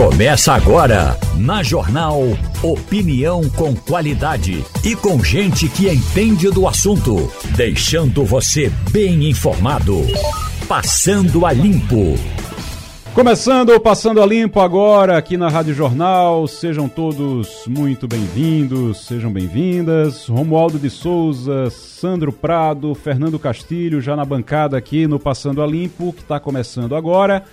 Começa agora, na Jornal Opinião com qualidade e com gente que entende do assunto, deixando você bem informado. Passando a Limpo. Começando o Passando a Limpo agora aqui na Rádio Jornal. Sejam todos muito bem-vindos, sejam bem-vindas. Romualdo de Souza, Sandro Prado, Fernando Castilho já na bancada aqui no Passando a Limpo, que está começando agora.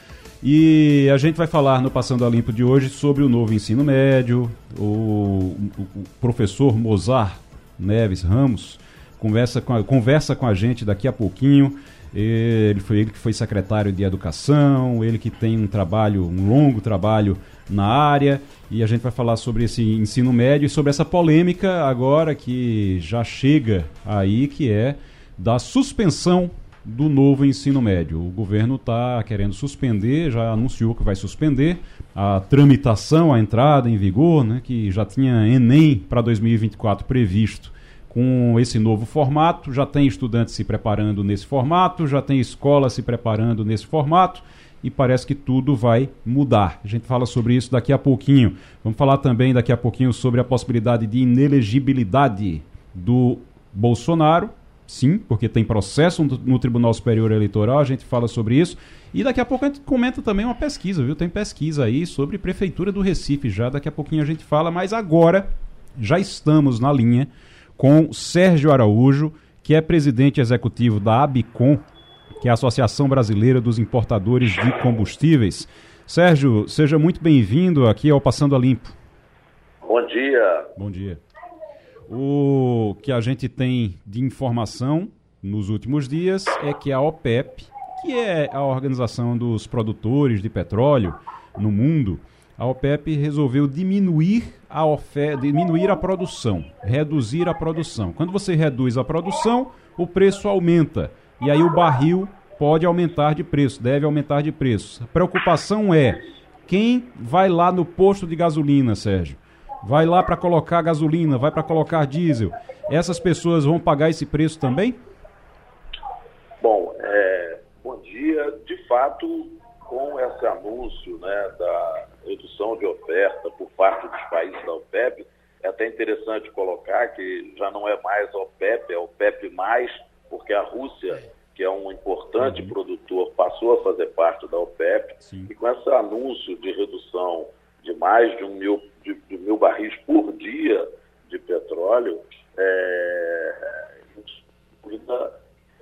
E a gente vai falar no Passando a Limpo de hoje sobre o novo ensino médio. O, o, professor Mozart Neves Ramos conversa com, a, conversa com a gente daqui a pouquinho. Ele foi ele que foi secretário de Educação, ele que tem um trabalho, um longo trabalho na área, e a gente vai falar sobre esse ensino médio e sobre essa polêmica agora que já chega aí, que é da suspensão do novo ensino médio. O governo está querendo suspender, já anunciou que vai suspender a tramitação, a entrada em vigor, né, que já tinha Enem para 2024 previsto com esse novo formato. Já tem estudantes se preparando nesse formato, já tem escola se preparando nesse formato e parece que tudo vai mudar. A gente fala sobre isso daqui a pouquinho. Vamos falar também daqui a pouquinho sobre a possibilidade de inelegibilidade do Bolsonaro sim, porque tem processo no Tribunal Superior Eleitoral, a gente fala sobre isso. E daqui a pouco a gente comenta também uma pesquisa, viu? Tem pesquisa aí sobre Prefeitura do Recife já, daqui a pouquinho a gente fala, mas agora já estamos na linha com Sérgio Araújo, que é presidente executivo da ABICOM, que é a Associação Brasileira dos Importadores de Combustíveis. Sérgio, seja muito bem-vindo aqui ao Passando a Limpo. Bom dia. Bom dia. O que a gente tem de informação nos últimos dias é que a OPEP, que é a organização dos produtores de petróleo no mundo, a OPEP resolveu diminuir a oferta, diminuir a produção, reduzir a produção. Quando você reduz a produção, o preço aumenta e aí o barril pode aumentar de preço, deve aumentar de preço. A preocupação é quem vai lá no posto de gasolina, Sérgio, vai lá para colocar gasolina, vai para colocar diesel, essas pessoas vão pagar esse preço também? Bom, é, bom dia. De fato, com esse anúncio né, da redução de oferta por parte dos países da OPEP, é até interessante colocar que já não é mais a OPEP, é a OPEP+, porque a Rússia, que é um importante uhum. produtor, passou a fazer parte da OPEP, Sim. e com esse anúncio de redução de mais de um mil, de, de mil barris por dia de petróleo, é,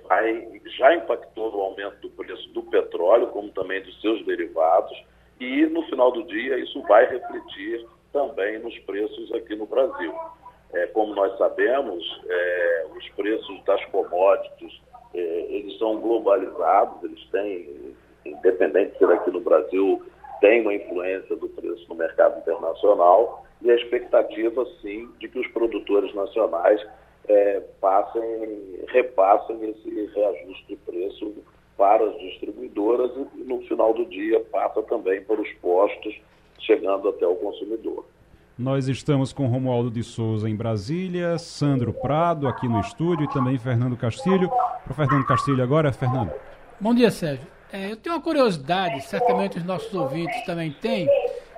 vai, já impactou no aumento do preço do petróleo, como também dos seus derivados, e no final do dia isso vai refletir também nos preços aqui no Brasil. É, como nós sabemos, é, os preços das commodities é, eles são globalizados, eles têm, independente de ser aqui no Brasil tem uma influência do preço no mercado internacional e a expectativa, sim, de que os produtores nacionais é, passem, repassem esse reajuste de preço para as distribuidoras e, no final do dia, passa também para os postos, chegando até o consumidor. Nós estamos com Romualdo de Souza em Brasília, Sandro Prado aqui no estúdio e também Fernando Castilho. Para Fernando Castilho agora, Fernando. Bom dia, Sérgio. É, eu tenho uma curiosidade, certamente os nossos ouvintes também têm,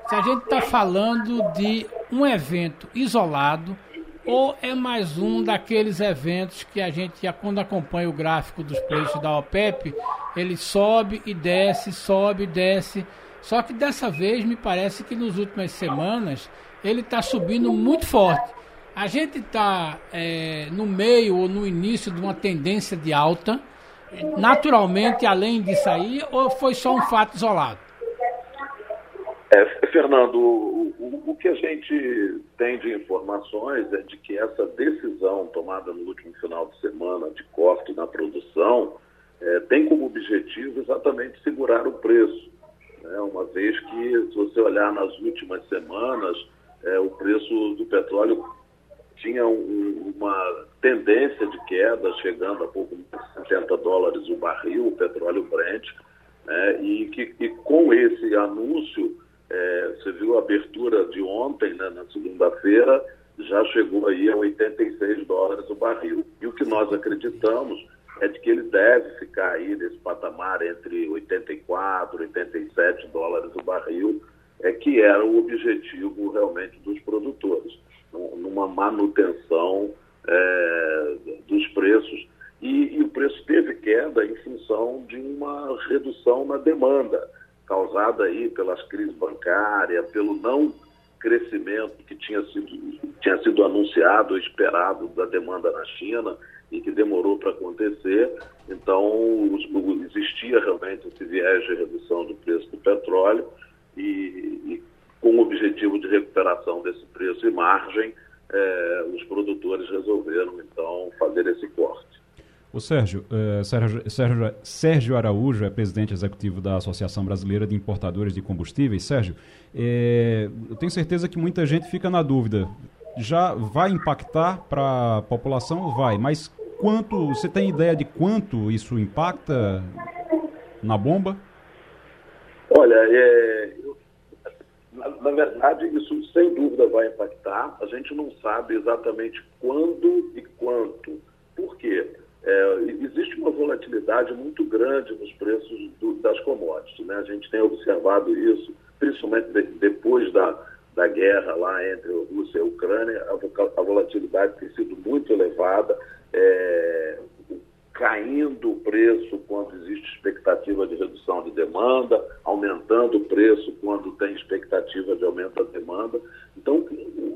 se a gente está falando de um evento isolado ou é mais um daqueles eventos que a gente, quando acompanha o gráfico dos preços da OPEP, ele sobe e desce, sobe e desce. Só que dessa vez me parece que nas últimas semanas ele está subindo muito forte. A gente está é, no meio ou no início de uma tendência de alta naturalmente além disso aí, ou foi só um fato isolado? É, Fernando, o, o, o, que a gente tem de informações é de que essa decisão tomada no último final de semana de corte na produção é, tem como objetivo exatamente segurar o preço. Né? Uma vez que, se você olhar nas últimas semanas, é, o preço do petróleo tinha um, uma tendência de queda, chegando a pouco mais de 60 dólares o barril, o petróleo Brent, né, e que e com esse anúncio, é, você viu a abertura de ontem, né, na segunda-feira, já chegou aí a 86 dólares o barril. E o que nós acreditamos é de que ele deve ficar aí nesse patamar entre 84 e 87 dólares o barril, é que era o objetivo realmente dos produtores, numa manutenção é, dos preços. E, e, o preço teve queda em função de uma redução na demanda, causada aí pelas crises bancárias, pelo não crescimento que tinha sido, tinha sido anunciado, esperado da demanda na China e que demorou para acontecer. Então, existia realmente esse viés de redução do preço do petróleo e, e com o objetivo de recuperação desse preço e margem, eh, os produtores resolveram, então, fazer esse corte. O Sérgio, eh, Sérgio, Sérgio, Sérgio, Araújo é presidente executivo da Associação Brasileira de Importadores de Combustíveis. Sérgio, eh, eu tenho certeza que muita gente fica na dúvida. Já vai impactar para a população? Vai, mas quanto, você tem ideia de quanto isso impacta na bomba? Olha, é, na, na, verdade, isso sem dúvida vai impactar. A gente não sabe exatamente quando e quanto. Por quê? É, existe uma volatilidade muito grande nos preços do, das commodities. Né? A gente tem observado isso, principalmente de, depois da, da guerra lá entre a Rússia e a Ucrânia, a, a volatilidade tem sido muito elevada. É, caindo o preço quando existe expectativa de redução de demanda, aumentando o preço quando tem expectativa de aumento da demanda. Então,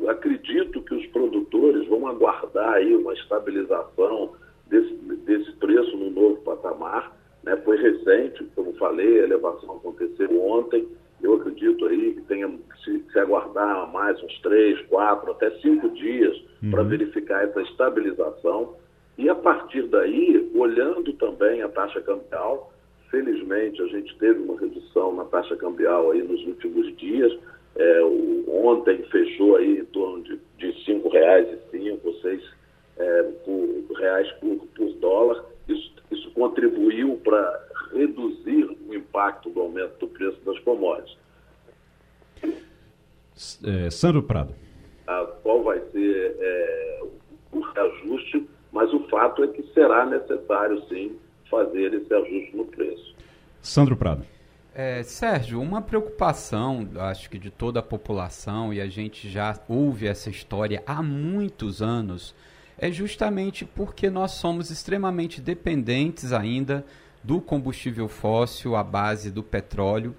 acredito que os produtores vão aguardar aí uma estabilização desse, desse preço no novo patamar. Né? Foi recente, como falei, a elevação aconteceu ontem. Eu acredito aí que tenha se, se aguardar mais uns três, quatro, até cinco dias uhum. para verificar essa estabilização e a partir daí, olhando também a taxa cambial, felizmente a gente teve uma redução na taxa cambial aí nos últimos dias. É, o, ontem fechou aí em torno de, de R$ 5,05 ou seis é, por, reais por, por dólar. Isso, isso contribuiu para reduzir o impacto do aumento do preço das commodities. É, Sandro Prado. A, qual vai ser é, o reajuste mas o fato é que será necessário, sim, fazer esse ajuste no preço. Sandro Prado. É, Sérgio, uma preocupação, acho que de toda a população, e a gente já ouve essa história há muitos anos, é justamente porque nós somos extremamente dependentes ainda do combustível fóssil à base do petróleo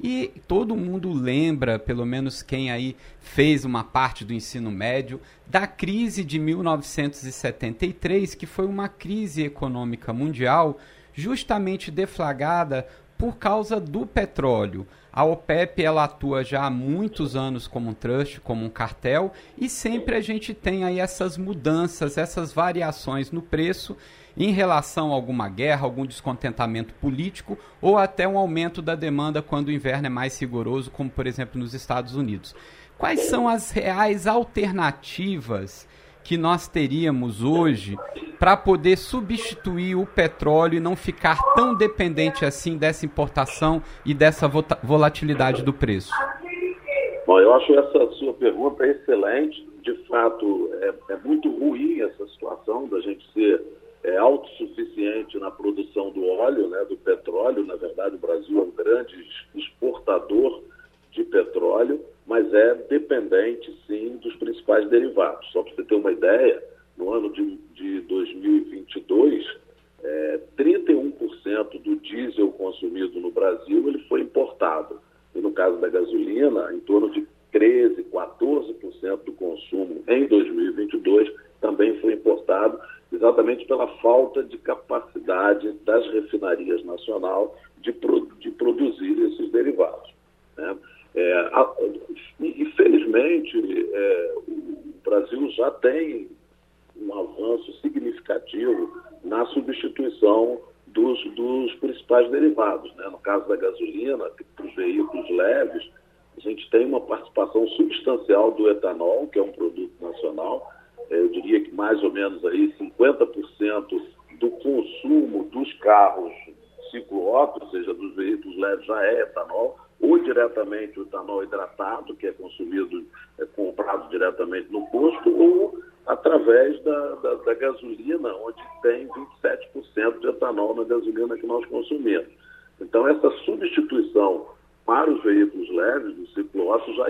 e todo mundo lembra, pelo menos quem aí fez uma parte do ensino médio, da crise de 1973, que foi uma crise econômica mundial justamente deflagrada por causa do petróleo. A OPEP ela atua já há muitos anos como um trust, como um cartel, e sempre a gente tem aí essas mudanças, essas variações no preço em relação a alguma guerra, algum descontentamento político ou até um aumento da demanda quando o inverno é mais rigoroso, como por exemplo nos Estados Unidos. Quais são as reais alternativas que nós teríamos hoje para poder substituir o petróleo e não ficar tão dependente assim dessa importação e dessa volatilidade do preço? Bom, eu acho essa sua pergunta excelente. De fato, é, é muito ruim essa situação da gente ser é, autossuficiente na produção do óleo, né, do petróleo. Na verdade, o Brasil é um grande exportador de petróleo, mas é dependente, sim, dos principais derivados. Só para você ter uma ideia, no ano de, de 2022, é, 31% do diesel consumido no Brasil ele foi importado. E no caso da gasolina, em torno de 13%, 14% do consumo em 2022 também foi importado exatamente pela falta de capacidade das refinarias nacional de, pro, de produzir esses derivados. Né? É, a, é, o Brasil já tem um avanço significativo na substituição dos, dos principais derivados. Né? No caso da gasolina, para os veículos leves, a gente tem uma participação substancial do etanol, que é um produto nacional, eu diria que mais ou menos aí 50% do consumo dos carros ciclo-óbito, ou seja, dos veículos leves, já é etanol, ou diretamente o etanol hidratado, que é consumido, é comprado diretamente no posto, ou através da, da, da gasolina, onde tem 27% de etanol na gasolina que nós consumimos. Então, essa substituição para os veículos leves, do ciclo ósseo, já,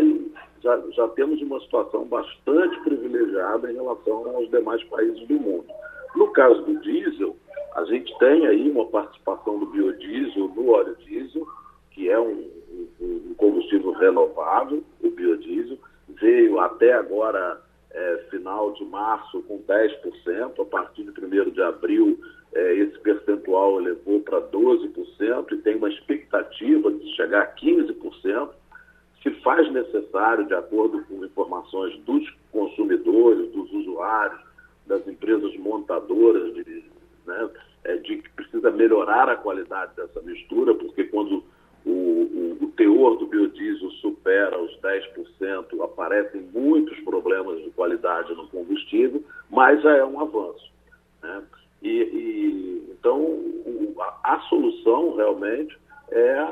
já, já temos uma situação bastante privilegiada em relação aos demais países do mundo. No caso do diesel, a gente tem aí uma participação do biodiesel no óleo diesel, que é um, um, combustível renovável, o biodiesel, veio até agora, é, final de março, com 10%, a partir de 1 de abril, é, esse percentual elevou para 12% e tem uma expectativa de chegar a 15%. Se faz necessário, de acordo com informações dos consumidores, dos usuários, das empresas montadoras, de, né, é, de que precisa melhorar a qualidade dessa mistura, porque quando o, o, o teor do biodiesel supera os 10%, aparecem muitos problemas de qualidade no combustível, mas já é um avanço. Né? E, e, então, o, a, a, solução realmente é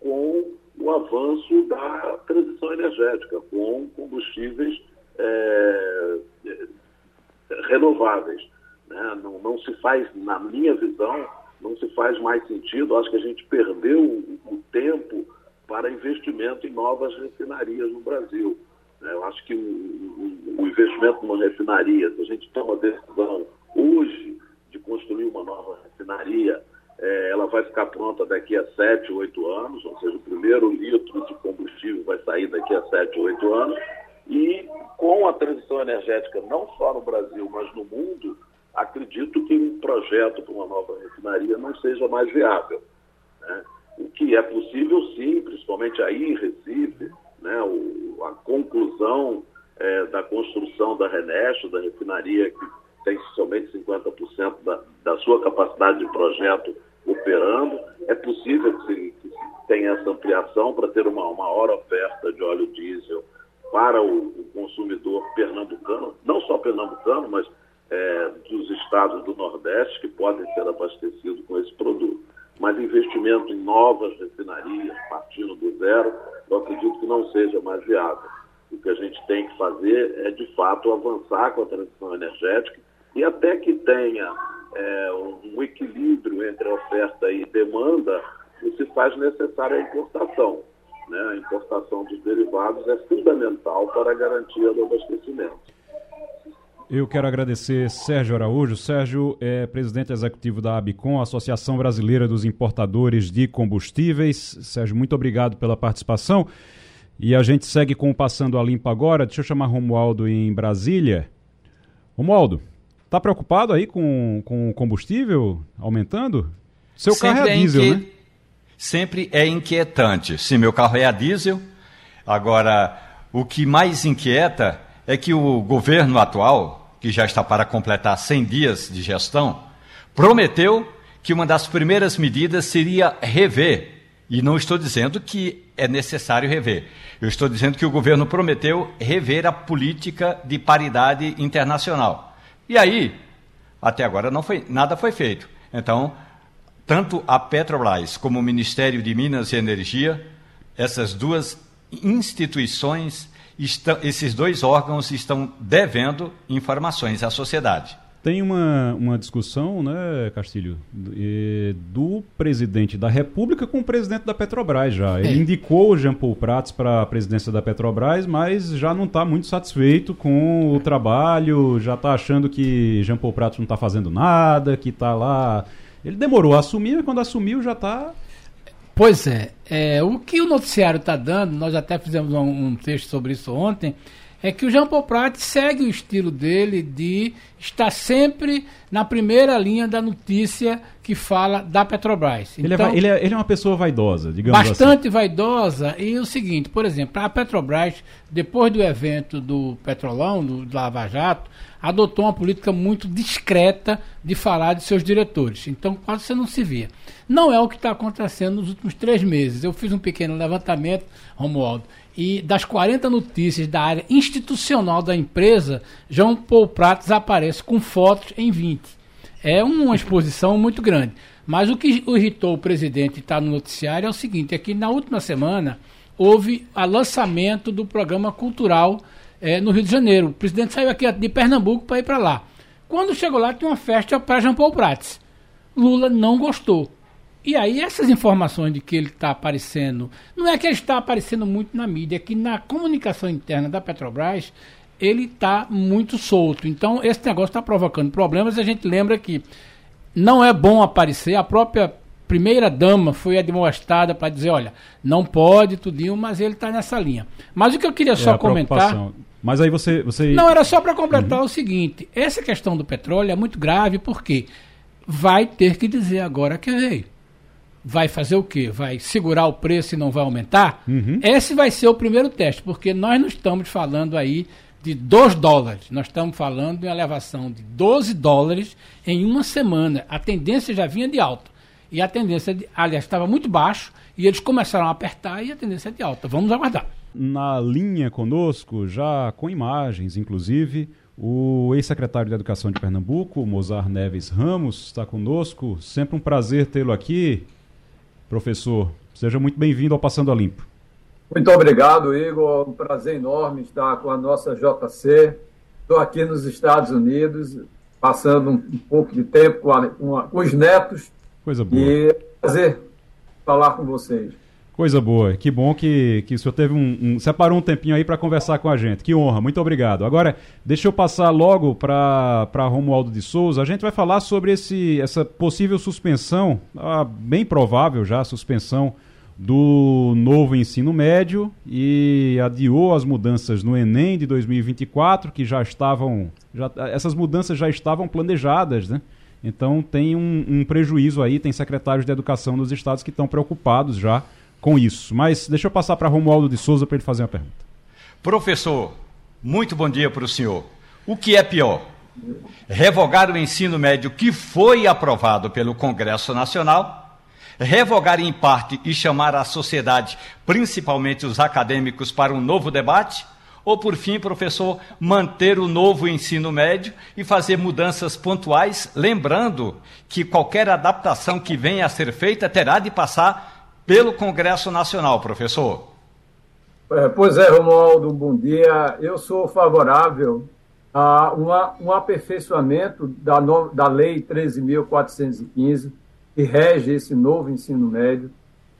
com o avanço da transição energética, com combustíveis é, renováveis. Né? Não, não se faz, na minha visão, não se faz mais sentido. Acho que a gente perdeu o, o tempo para investimento em novas refinarias no Brasil. Né? Eu acho que o, o, o investimento numa refinaria, se a gente toma decisão hoje de construir uma nova refinaria, é, ela vai ficar pronta daqui a 7, 8 anos, ou seja, o primeiro litro de combustível vai sair daqui a 7, 8 anos, e com a transição energética, não só no Brasil, mas no mundo, acredito que um projeto para uma nova refinaria não seja mais viável. Né? O que é possível, sim, principalmente aí em Recife, né? o, a conclusão é, da construção da Renesto, da refinaria que tem somente 50% da, da sua capacidade de projeto operando. É possível que se, que se tenha essa ampliação para ter uma maior oferta de óleo diesel para o, o consumidor pernambucano, não só pernambucano, mas é, dos estados do Nordeste que podem ser abastecidos com esse produto. Mas investimento em novas refinarias, partindo do zero, eu acredito que não seja mais viável. O que a gente tem que fazer é, de fato, avançar com a transição energética e até que tenha é, um equilíbrio entre oferta e demanda, se faz necessária a importação. Né? A importação dos derivados é fundamental para a garantia do abastecimento. Eu quero agradecer Sérgio Araújo. Sérgio é presidente executivo da ABICOM, Associação Brasileira dos Importadores de Combustíveis. Sérgio, muito obrigado pela participação. E a gente segue com o Passando a Limpo agora. Deixa eu chamar Romualdo em Brasília. Romualdo, tá preocupado aí com, com o combustível aumentando? Seu Sempre carro é, é diesel, inque... né? Sempre é inquietante. Sim, meu carro é a diesel. Agora, o que mais inquieta é que o governo atual, que já está para completar 100 dias de gestão, prometeu que uma das primeiras medidas seria rever. E não estou dizendo que é necessário rever. Eu estou dizendo que o governo prometeu rever a política de paridade internacional. E aí, até agora não foi, nada foi feito. Então, tanto a Petrobras como o Ministério de Minas e Energia, essas duas instituições estão, esses dois órgãos estão devendo informações à sociedade. Tem uma, uma discussão, né, Castilho, do presidente da República com o presidente da Petrobras já. Ele é. indicou o Jean Paul Prats para a presidência da Petrobras, mas já não está muito satisfeito com o trabalho, já está achando que Jean Paul Prats não está fazendo nada, que está lá. Ele demorou a assumir, mas quando assumiu já está Pois é, é, o que o noticiário está dando, nós até fizemos um, um, texto sobre isso ontem, é que o Jean Paul Prat segue o estilo dele de estar sempre na primeira linha da notícia que fala da Petrobras. Ele, é então, é, ele, é, ele é uma pessoa vaidosa, digamos bastante assim. Bastante vaidosa. E o seguinte, por exemplo, a Petrobras, depois do evento do Petrolão, do, do Lava Jato, adotou uma política muito discreta de falar de seus diretores. Então, quase você não se via. Não é o que está acontecendo nos últimos três meses. Eu fiz um pequeno levantamento, Romualdo, e das 40 notícias da área institucional da empresa, João Paul Prates aparece com fotos em 20. É uma exposição muito grande. Mas o que irritou o presidente está no noticiário é o seguinte: é que na última semana houve o lançamento do programa cultural é, no Rio de Janeiro. O presidente saiu aqui de Pernambuco para ir para lá. Quando chegou lá, tinha uma festa para Jean Paul Prats. Lula não gostou. E aí essas informações de que ele está aparecendo, não é que ele está aparecendo muito na mídia, é que na comunicação interna da Petrobras ele está muito solto. Então esse negócio está provocando problemas. A gente lembra que não é bom aparecer. A própria primeira dama foi admoestada para dizer, olha, não pode tudinho, mas ele está nessa linha. Mas o que eu queria é só comentar mas aí você. você... Não, era só para completar uhum. o seguinte: essa questão do petróleo é muito grave porque vai ter que dizer agora que veio. Vai fazer o quê? Vai segurar o preço e não vai aumentar? Uhum. Esse vai ser o primeiro teste, porque nós não estamos falando aí de 2 dólares. Nós estamos falando de uma elevação de 12 dólares em uma semana. A tendência já vinha de alta. E a tendência, de, aliás, estava muito baixo, e eles começaram a apertar e a tendência é de alta. Vamos aguardar na linha conosco, já com imagens, inclusive, o ex-secretário de Educação de Pernambuco, Mozar Neves Ramos, está conosco. Sempre um prazer tê-lo aqui, professor. Seja muito bem-vindo ao Passando a Limpo. Muito obrigado, Igor. Um prazer enorme estar com a nossa JC. Estou aqui nos Estados Unidos, passando um, pouco de tempo com, a, com, a, com os netos. Coisa boa. E é um prazer falar com vocês. Coisa boa. Que bom que, que o senhor teve um, um separou um tempinho aí para conversar com a gente. Que honra. Muito obrigado. Agora, deixa eu passar logo para Romualdo de Souza. A gente vai falar sobre esse, essa possível suspensão, ah, bem provável já, suspensão do novo ensino médio e adiou as mudanças no Enem de 2024, que já estavam. Já, essas mudanças já estavam planejadas, né? Então tem um, um prejuízo aí, tem secretários de educação dos estados que estão preocupados já com isso. Mas deixa eu passar para Romualdo de Souza para ele fazer uma pergunta. Professor, muito bom dia para o senhor. O que é pior? Revogar o ensino médio que foi aprovado pelo Congresso Nacional, revogar em parte e chamar a sociedade, principalmente os acadêmicos, para um novo debate? Ou, por fim, professor, manter o novo ensino médio e fazer mudanças pontuais, lembrando que qualquer adaptação que venha a ser feita terá de passar pelo Congresso Nacional, professor. É, pois é, Romualdo, bom dia. Eu sou favorável a uma, um aperfeiçoamento da, no, da Lei 13.415, que rege esse novo ensino médio.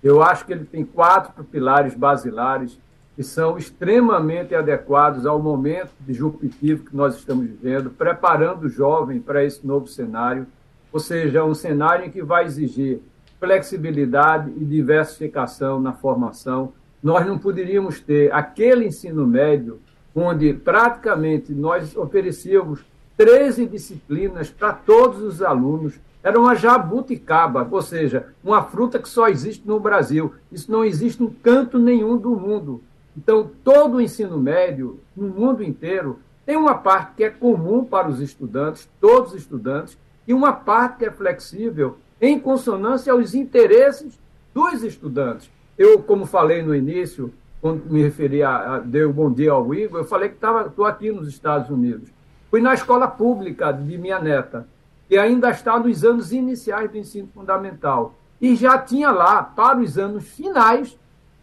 Eu acho que ele tem quatro pilares basilares que são extremamente adequados ao momento disruptivo que nós estamos vivendo, preparando o jovem para esse novo cenário, ou seja, um cenário em que vai exigir flexibilidade e diversificação na formação. Nós não poderíamos ter aquele ensino médio onde praticamente nós oferecíamos 13 disciplinas para todos os alunos. Era uma jabuticaba, ou seja, uma fruta que só existe no Brasil. Isso não existe em canto nenhum do mundo. Então, todo o ensino médio, no mundo inteiro, tem uma parte que é comum para os estudantes, todos os estudantes, e uma parte que é flexível em consonância aos interesses dos estudantes. Eu, como falei no início, quando me referi a, a um bom dia ao Igor, eu falei que estou aqui nos Estados Unidos. Fui na escola pública de minha neta, que ainda está nos anos iniciais do ensino fundamental. E já tinha lá, para os anos finais,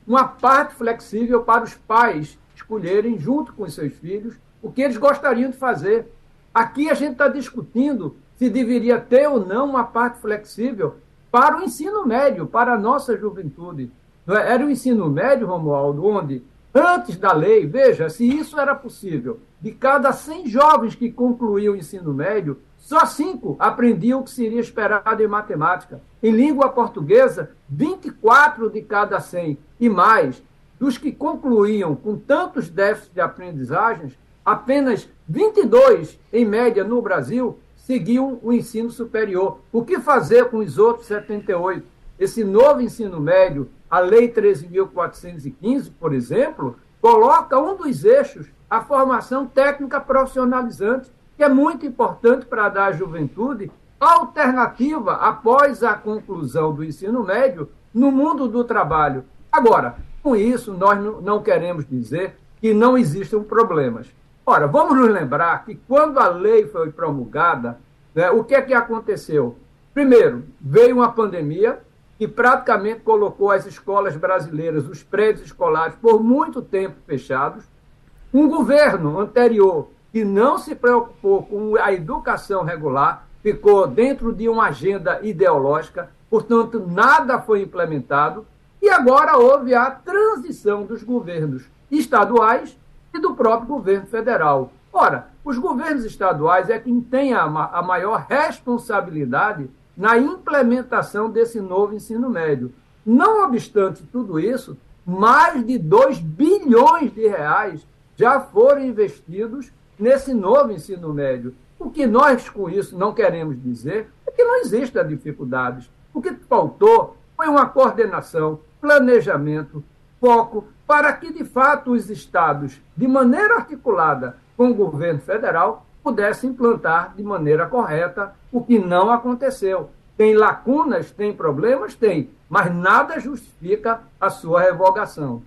uma parte flexível para os pais escolherem, junto com seus filhos, o que eles gostariam de fazer. Aqui a gente está discutindo se deveria ter ou não uma parte flexível para o ensino médio, para a nossa juventude. É? Era o ensino médio, Romualdo, onde, antes da lei, veja, se isso era possível, de cada 100 jovens que concluíam o ensino médio, só cinco aprendiam o que seria esperado em matemática. Em língua portuguesa, 24 de cada 100 e mais dos que concluíam com tantos déficits de aprendizagens, apenas 22, em média, no Brasil, seguiam o ensino superior. O que fazer com os outros 78? Esse novo ensino médio, a Lei 13.415, por exemplo, coloca um dos eixos a formação técnica profissionalizante, que é muito importante para dar à juventude alternativa após a conclusão do ensino médio no mundo do trabalho. Agora, com isso, nós não queremos dizer que não existam problemas. Ora, vamos nos lembrar que quando a lei foi promulgada, né, o que é que aconteceu? Primeiro, veio uma pandemia que praticamente colocou as escolas brasileiras, os prédios escolares, por muito tempo fechados. Um governo anterior que não se preocupou com a educação regular, ficou dentro de uma agenda ideológica. portanto, nada foi implementado, e agora houve a transição dos governos estaduais e do próprio governo federal. Ora, os governos estaduais é quem tem a, a maior responsabilidade na implementação desse novo ensino médio. Não obstante tudo isso, mais de 2 bilhões de reais já foram investidos nesse novo ensino médio. O que nós, com isso, não queremos dizer é que não existem dificuldades. O que faltou foi uma coordenação, planejamento, foco, para que, de fato, os estados, de maneira articulada com o governo federal, pudessem implantar de maneira correta, o que não aconteceu. Tem lacunas, tem problemas? Tem, mas nada justifica a sua revogação.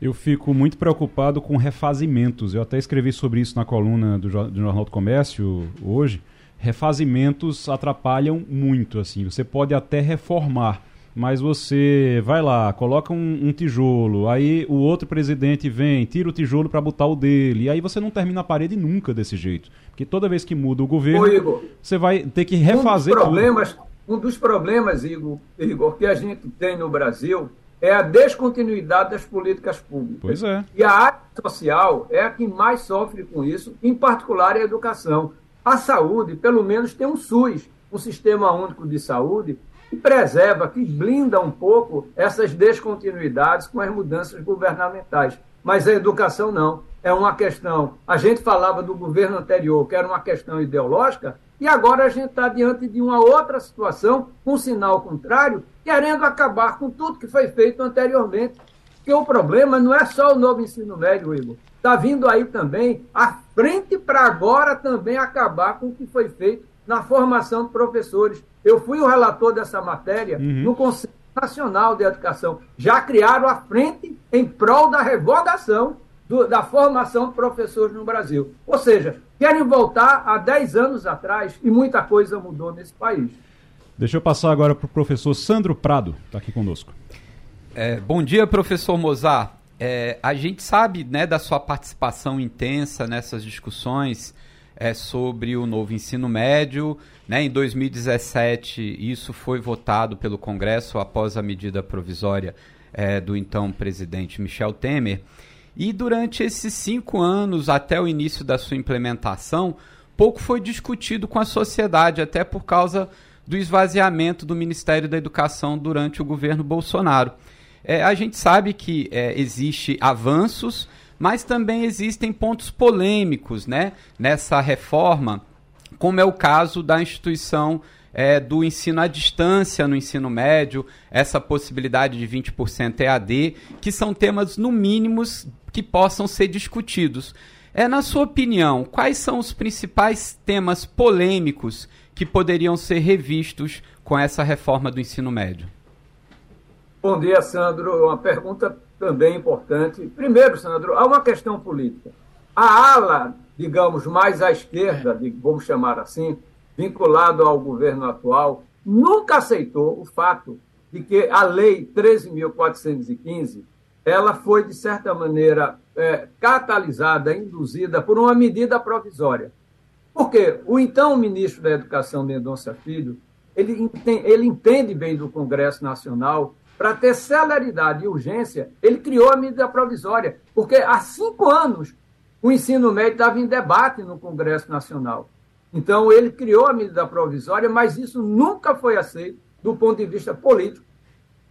Eu fico muito preocupado com refazimentos. Eu até escrevi sobre isso na coluna do, Jornal do Comércio hoje. Refazimentos atrapalham muito, assim. Você pode até reformar, mas você vai lá, coloca um, um, tijolo, aí o outro presidente vem, tira o tijolo para botar o dele, e aí você não termina a parede nunca desse jeito. Porque toda vez que muda o governo, Ô, Igor, você vai ter que refazer um problemas, tudo. Um dos problemas, Igor, Igor, que a gente tem no Brasil é a descontinuidade das políticas públicas. Pois é. E a área social é a que mais sofre com isso, em particular a educação. A saúde, pelo menos, tem um SUS, um Sistema Único de Saúde, que preserva, que blinda um pouco essas descontinuidades com as mudanças governamentais. Mas a educação não. É uma questão. A gente falava do governo anterior, que era uma questão ideológica, e agora a gente está diante de uma outra situação, um sinal contrário, querendo acabar com tudo que foi feito anteriormente. Porque o problema não é só o novo ensino médio, Igor. Está vindo aí também a frente para agora também acabar com o que foi feito na formação de professores. Eu fui o relator dessa matéria uhum. no Conselho Nacional de Educação. Já criaram a frente em prol da revogação do, da formação de professores no Brasil. Ou seja, querem voltar a 10 anos atrás e muita coisa mudou nesse país. Deixa eu passar agora para o professor Sandro Prado, está aqui conosco. É, bom dia, professor Mozart. É, a gente sabe né, da sua participação intensa nessas discussões é, sobre o novo ensino médio. Né? Em 2017, isso foi votado pelo Congresso após a medida provisória é, do então presidente Michel Temer. E durante esses cinco anos, até o início da sua implementação, pouco foi discutido com a sociedade, até por causa do esvaziamento do Ministério da Educação durante o governo Bolsonaro. É, a gente sabe que é, existe avanços, mas também existem pontos polêmicos né, nessa reforma, como é o caso da instituição é, do ensino à distância no ensino médio, essa possibilidade de 20% EAD, que são temas, no mínimo, que possam ser discutidos. É, na sua opinião, quais são os principais temas polêmicos que poderiam ser revistos com essa reforma do ensino médio? Bom dia, Sandro. Uma pergunta também importante. Primeiro, Sandro, há uma questão política. A ala, digamos, mais à esquerda, vamos chamar assim, vinculado ao governo atual, nunca aceitou o fato de que a Lei 13.415 ela foi, de certa maneira, é, catalisada, induzida por uma medida provisória. Porque o então ministro da Educação, Mendonça Filho, ele entende, ele entende bem do Congresso Nacional para ter celeridade e urgência, ele criou a medida provisória, porque há cinco anos o ensino médio estava em debate no Congresso Nacional. Então, ele criou a medida provisória, mas isso nunca foi aceito do ponto de vista político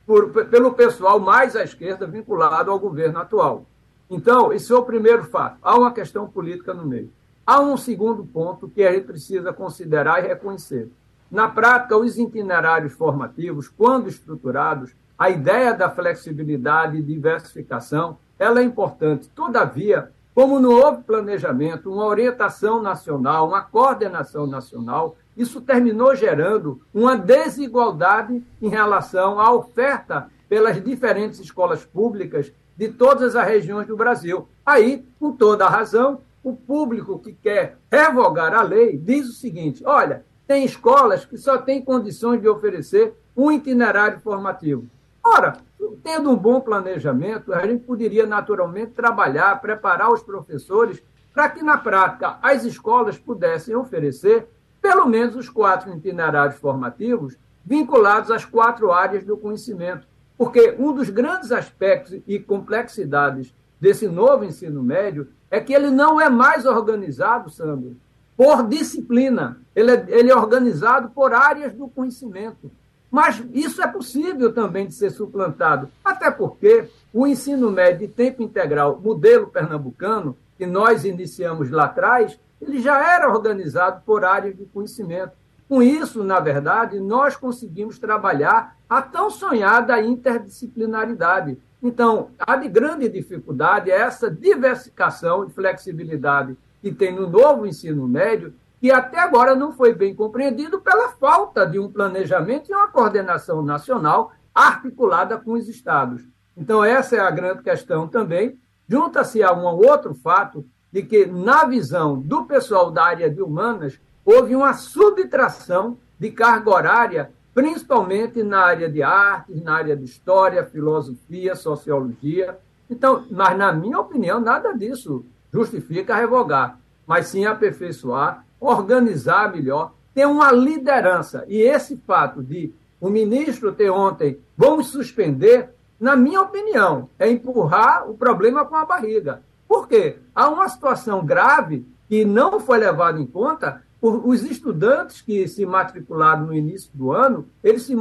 por, pelo pessoal mais à esquerda vinculado ao governo atual. Então, esse é o primeiro fato. Há uma questão política no meio. Há um segundo ponto que a gente precisa considerar e reconhecer. Na prática, os itinerários formativos, quando estruturados, a ideia da flexibilidade e diversificação, ela é importante. Todavia, como não houve planejamento, uma orientação nacional, uma coordenação nacional, isso terminou gerando uma desigualdade em relação à oferta pelas diferentes escolas públicas de todas as regiões do Brasil. Aí, com toda a razão, o público que quer revogar a lei diz o seguinte: olha, tem escolas que só têm condições de oferecer um itinerário formativo. Ora, tendo um bom planejamento, a gente poderia naturalmente trabalhar, preparar os professores para que, na prática, as escolas pudessem oferecer pelo menos os quatro itinerários formativos vinculados às quatro áreas do conhecimento. Porque um dos grandes aspectos e complexidades desse novo ensino médio é que ele não é mais organizado, Sandro, por disciplina. Ele é, ele é organizado por áreas do conhecimento. Mas isso é possível também de ser suplantado, até porque o ensino médio de tempo integral, modelo pernambucano, que nós iniciamos lá atrás, ele já era organizado por áreas de conhecimento. Com isso, na verdade, nós conseguimos trabalhar a tão sonhada interdisciplinaridade. Então, a de grande dificuldade é essa diversificação e flexibilidade que tem no novo ensino médio, que até agora não foi bem compreendido pela falta de um planejamento e uma coordenação nacional articulada com os estados. Então, essa é a grande questão também. Junta-se a um outro fato de que, na visão do pessoal da área de humanas, houve uma subtração de carga horária, principalmente na área de artes, na área de história, filosofia, sociologia. Então, mas na minha opinião, nada disso justifica revogar, mas sim aperfeiçoar, organizar melhor, ter uma liderança. E esse fato de o ministro ter ontem, vamos suspender, na minha opinião, é empurrar o problema com a barriga. Por quê? Há uma situação grave que não foi levada em conta por os estudantes que se matricularam no início do ano, eles se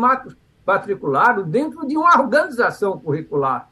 matricularam dentro de uma organização curricular.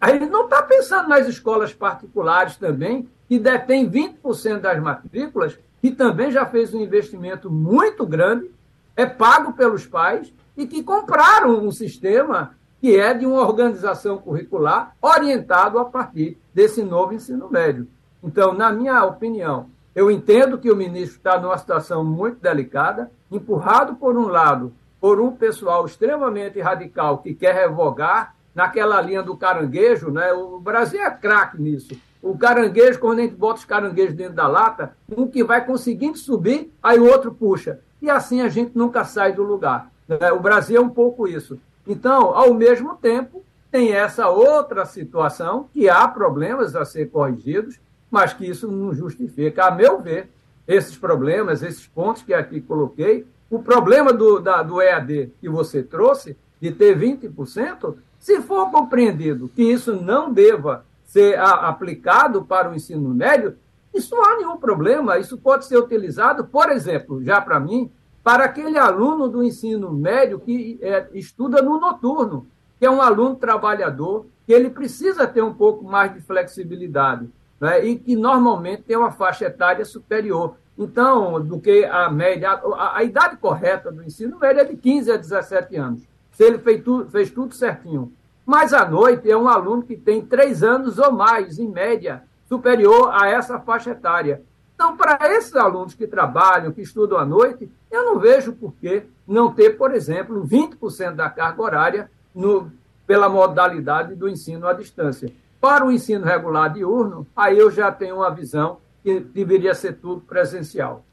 Aí não está pensando nas escolas particulares também, que detém 20% das matrículas, que também já fez um investimento muito grande, é pago pelos pais e que compraram um sistema que é de uma organização curricular orientado a partir desse novo ensino médio. Então, na minha opinião, eu entendo que o ministro está numa situação muito delicada, empurrado por um lado por um pessoal extremamente radical que quer revogar naquela linha do caranguejo, né? O Brasil é craque nisso. O caranguejo, quando a gente bota os caranguejos dentro da lata, um que vai conseguindo subir, aí o outro puxa. E assim a gente nunca sai do lugar. Né? O Brasil é um pouco isso. Então, ao mesmo tempo, tem essa outra situação que há problemas a ser corrigidos, mas que isso não justifica, a meu ver, esses problemas, esses pontos que aqui coloquei. O problema do, da, do EAD que você trouxe, de ter 20%, se for compreendido que isso não deva ser aplicado para o ensino médio, isso não há nenhum problema. Isso pode ser utilizado, por exemplo, já para mim, para aquele aluno do ensino médio que é, estuda no noturno, que é um aluno trabalhador, que ele precisa ter um pouco mais de flexibilidade, né? e que normalmente tem uma faixa etária superior. Então, do que a média, a, a, idade correta do ensino médio é de 15 a 17 anos, se ele fez fez tudo certinho. Mas à noite é um aluno que tem três anos ou mais, em média, superior a essa faixa etária. Então, para esses alunos que trabalham, que estudam à noite, eu não vejo por que não ter, por exemplo, 20% da carga horária no, pela modalidade do ensino à distância. Para o ensino regular diurno, aí eu já tenho uma visão que deveria ser tudo presencial.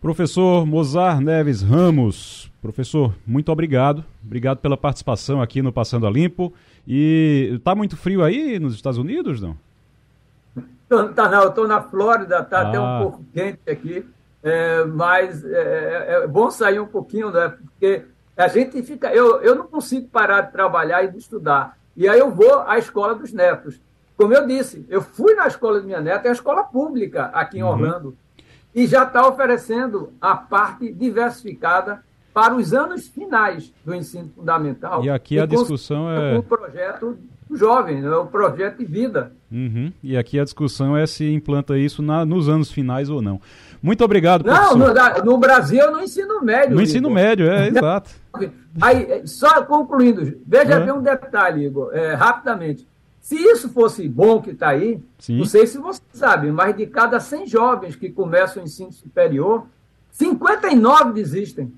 Professor Mozar Neves Ramos, professor, muito obrigado. Obrigado pela participação aqui no Passando a Limpo. E está muito frio aí nos Estados Unidos, não? Tá, não, eu estou na Flórida, tá ah. até um ah. pouco quente aqui, é, mas é, é, é, bom sair um pouquinho, né? Porque a gente fica. Eu, eu não consigo parar de trabalhar e de estudar. E aí eu vou à escola dos netos. Como eu disse, eu fui na escola da minha neta, é a escola pública aqui em uhum. Orlando, e já está oferecendo a parte diversificada para os anos finais do ensino fundamental. E aqui a discussão é. Um projeto jovem, é um projeto de vida. Uhum. E aqui a discussão é se implanta isso na, nos anos finais ou não. Muito obrigado, Não, no, no, Brasil, no ensino médio. No Igor. ensino médio, é, exato. Aí, só concluindo, veja uhum. bem um detalhe, Igor, é, rapidamente. Se isso fosse bom que está aí, Sim. não sei se você sabe, mas de cada 100 jovens que começam o ensino superior, 59 desistem.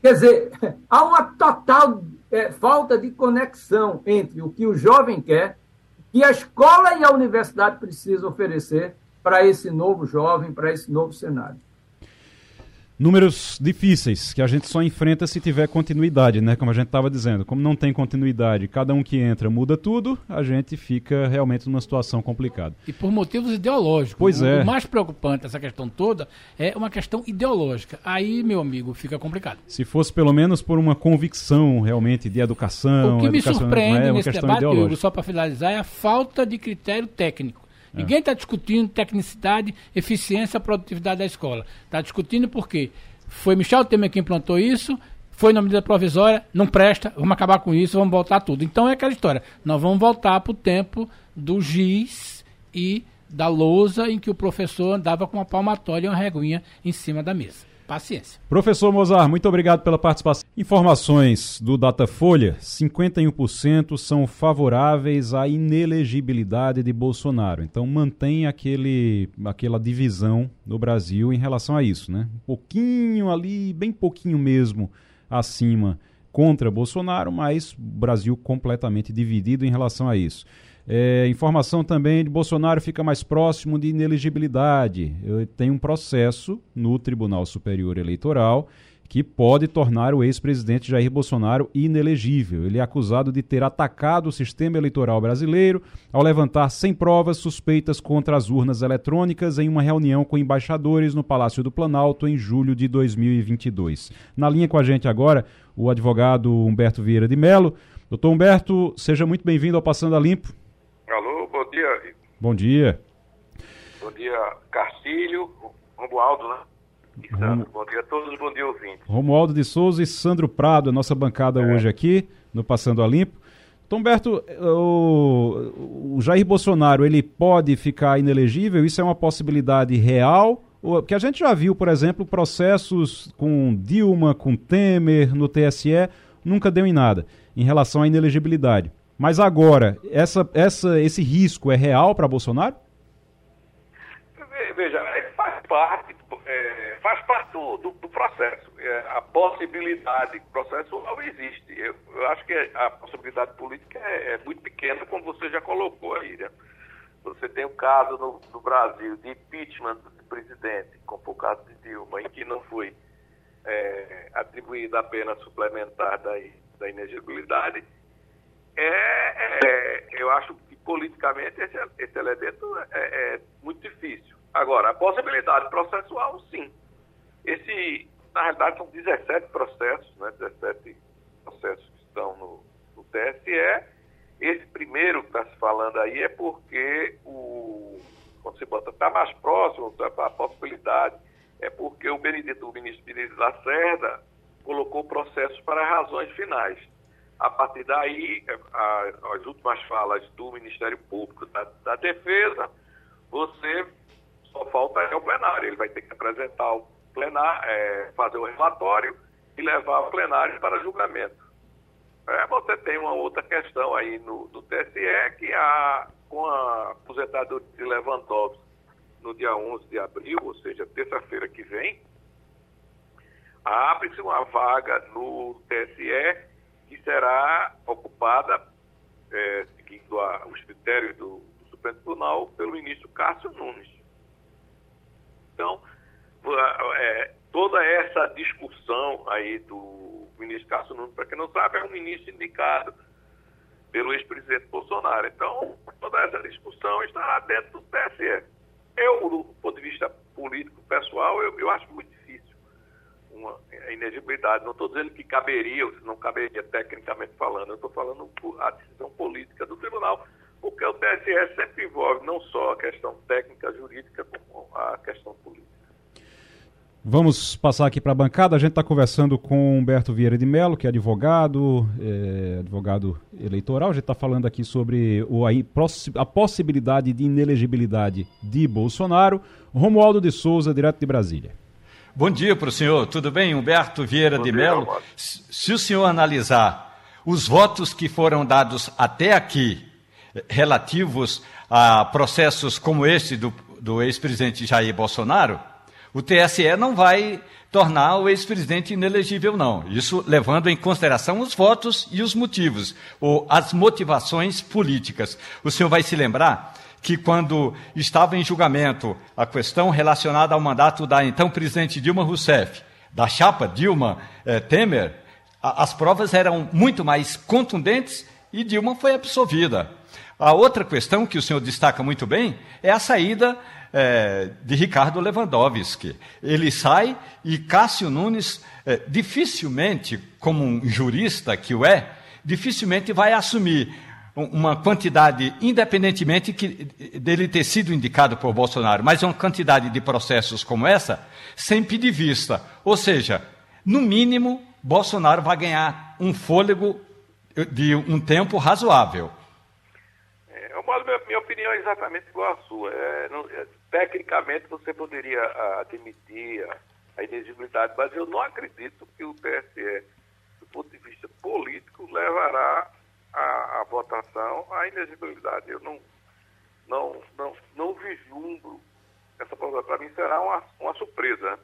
Quer dizer, há uma total é, falta de conexão entre o que o jovem quer, que a escola e a universidade precisam oferecer para esse novo jovem, para esse novo cenário. Números difíceis, que a gente só enfrenta se tiver continuidade, né? Como a gente estava dizendo. Como não tem continuidade, cada um que entra muda tudo, a gente fica realmente numa situação complicada. E por motivos ideológicos. Pois o, é. O mais preocupante dessa questão toda é uma questão ideológica. Aí, meu amigo, fica complicado. Se fosse pelo menos por uma convicção realmente de educação. O que me surpreende é nesse debate, Hugo, só para finalizar, é a falta de critério técnico. É. Ninguém está discutindo tecnicidade, eficiência, produtividade da escola. Está discutindo por quê? Foi Michel Temer que implantou isso, foi na medida provisória, não presta, vamos acabar com isso, vamos voltar tudo. Então é aquela história. Nós vamos voltar para o tempo do giz e da lousa em que o professor andava com uma palmatória e uma reguinha em cima da mesa. Paciência. Professor Mozart, muito obrigado pela participação. Informações do Datafolha: 51% são favoráveis à inelegibilidade de Bolsonaro. Então mantém aquele, aquela divisão no Brasil em relação a isso, né? Um pouquinho ali, bem pouquinho mesmo acima contra Bolsonaro, mas Brasil completamente dividido em relação a isso. É, informação também de Bolsonaro fica mais próximo de inelegibilidade. Tem um processo no Tribunal Superior Eleitoral que pode tornar o ex-presidente Jair Bolsonaro inelegível. Ele é acusado de ter atacado o sistema eleitoral brasileiro ao levantar sem provas suspeitas contra as urnas eletrônicas em uma reunião com embaixadores no Palácio do Planalto em julho de 2022. Na linha com a gente agora, o advogado Humberto Vieira de Mello. Doutor Humberto, seja muito bem-vindo ao Passando a Limpo. Bom dia. Bom dia. Bom dia, Castilho, Romualdo, né? Sandro. Bom dia a todos, bom dia, ouvintes. Romualdo de Souza e Sandro Prado, a nossa bancada hoje aqui no Passando a Limpo. Humberto, o, o Jair Bolsonaro, ele pode ficar inelegível? Isso é uma possibilidade real? Porque a gente já viu, por exemplo, processos com Dilma, com Temer no TSE, nunca deu em nada em relação à inelegibilidade. Mas agora, essa, essa, esse risco é real para Bolsonaro? Ve- Veja, é, faz parte, é, faz parte do, do- do processo. É, a possibilidade processual existe. Eu, eu acho que a possibilidade política é, é muito pequena, como você já colocou aí. Né? Você tem o caso no, no Brasil de impeachment do presidente, como foi o caso de Dilma, em que não foi é, atribuída a pena suplementar da, da inegibilidade. É, é, eu acho que politicamente esse, esse elemento é, é muito difícil. Agora, a possibilidade processual, sim. Esse, na realidade, são 17 processos, né? 17 processos que estão no, no TSE. Esse primeiro que está se falando aí é porque o, quando você bota está mais próximo, tá, a possibilidade é porque o Benedito, o ministro Benedito Lacerda colocou processos para razões finais. A partir daí, a- as últimas falas do Ministério Público da, da Defesa, você só falta é o plenário. Ele vai ter que apresentar o plenário, é, fazer o relatório e levar o plenário para julgamento. É, você tem uma outra questão aí no, no TSE, que a, com a aposentadoria de Lewandowski no dia 11 de abril, ou seja, terça-feira que vem, abre-se uma vaga no TSE que será ocupada, é, seguindo a- os critérios do, do Supremo Tribunal, pelo ministro Cássio Nunes. Então, é, toda essa discussão aí do ministro Cássio Nunes, para quem não sabe, é um ministro indicado pelo ex-presidente Bolsonaro. Então, toda essa discussão estará dentro do TSE. Eu, do ponto de vista político pessoal, eu, eu acho muito uma inegibilidade. Não estou dizendo que caberia, ou se não caberia tecnicamente falando, eu estou falando a decisão política do tribunal, porque o TSE sempre envolve não só a questão técnica, jurídica, como a questão política. Vamos passar aqui para a bancada. A gente está conversando com Humberto Vieira de Mello, que é advogado, é, advogado eleitoral. A gente está falando aqui sobre o, a possibilidade de inelegibilidade de Bolsonaro. Romualdo de Souza, direto de Brasília. Bom dia para o senhor, tudo bem? Humberto Vieira Bom de Mello. Se o senhor analisar os votos que foram dados até aqui, eh, relativos a processos como esse do, do ex-presidente Jair Bolsonaro, o TSE não vai tornar o ex-presidente inelegível, não. Isso levando em consideração os votos e os motivos, ou as motivações políticas. O senhor vai se lembrar que quando estava em julgamento a questão relacionada ao mandato da então presidente Dilma Rousseff, da chapa Dilma eh, Temer, a, as provas eram muito mais contundentes e Dilma foi absolvida. A outra questão que o senhor destaca muito bem é a saída é, de Ricardo Lewandowski. Ele sai e Cássio Nunes, é, dificilmente, como um jurista que o é, dificilmente vai assumir uma quantidade, independentemente dele ter sido indicado por Bolsonaro, mas uma quantidade de processos como essa, sem pedir vista. Ou seja, no mínimo, Bolsonaro vai ganhar um fôlego de um tempo razoável. É, minha, minha opinião é exatamente igual à sua. É, não, é, tecnicamente, você poderia admitir a, a inexigibilidade, mas eu não acredito que o TSE, do ponto de vista político, levará a, a votação à inexigibilidade. Eu não, não, não, não vislumbro essa prova. Para mim será uma, uma surpresa.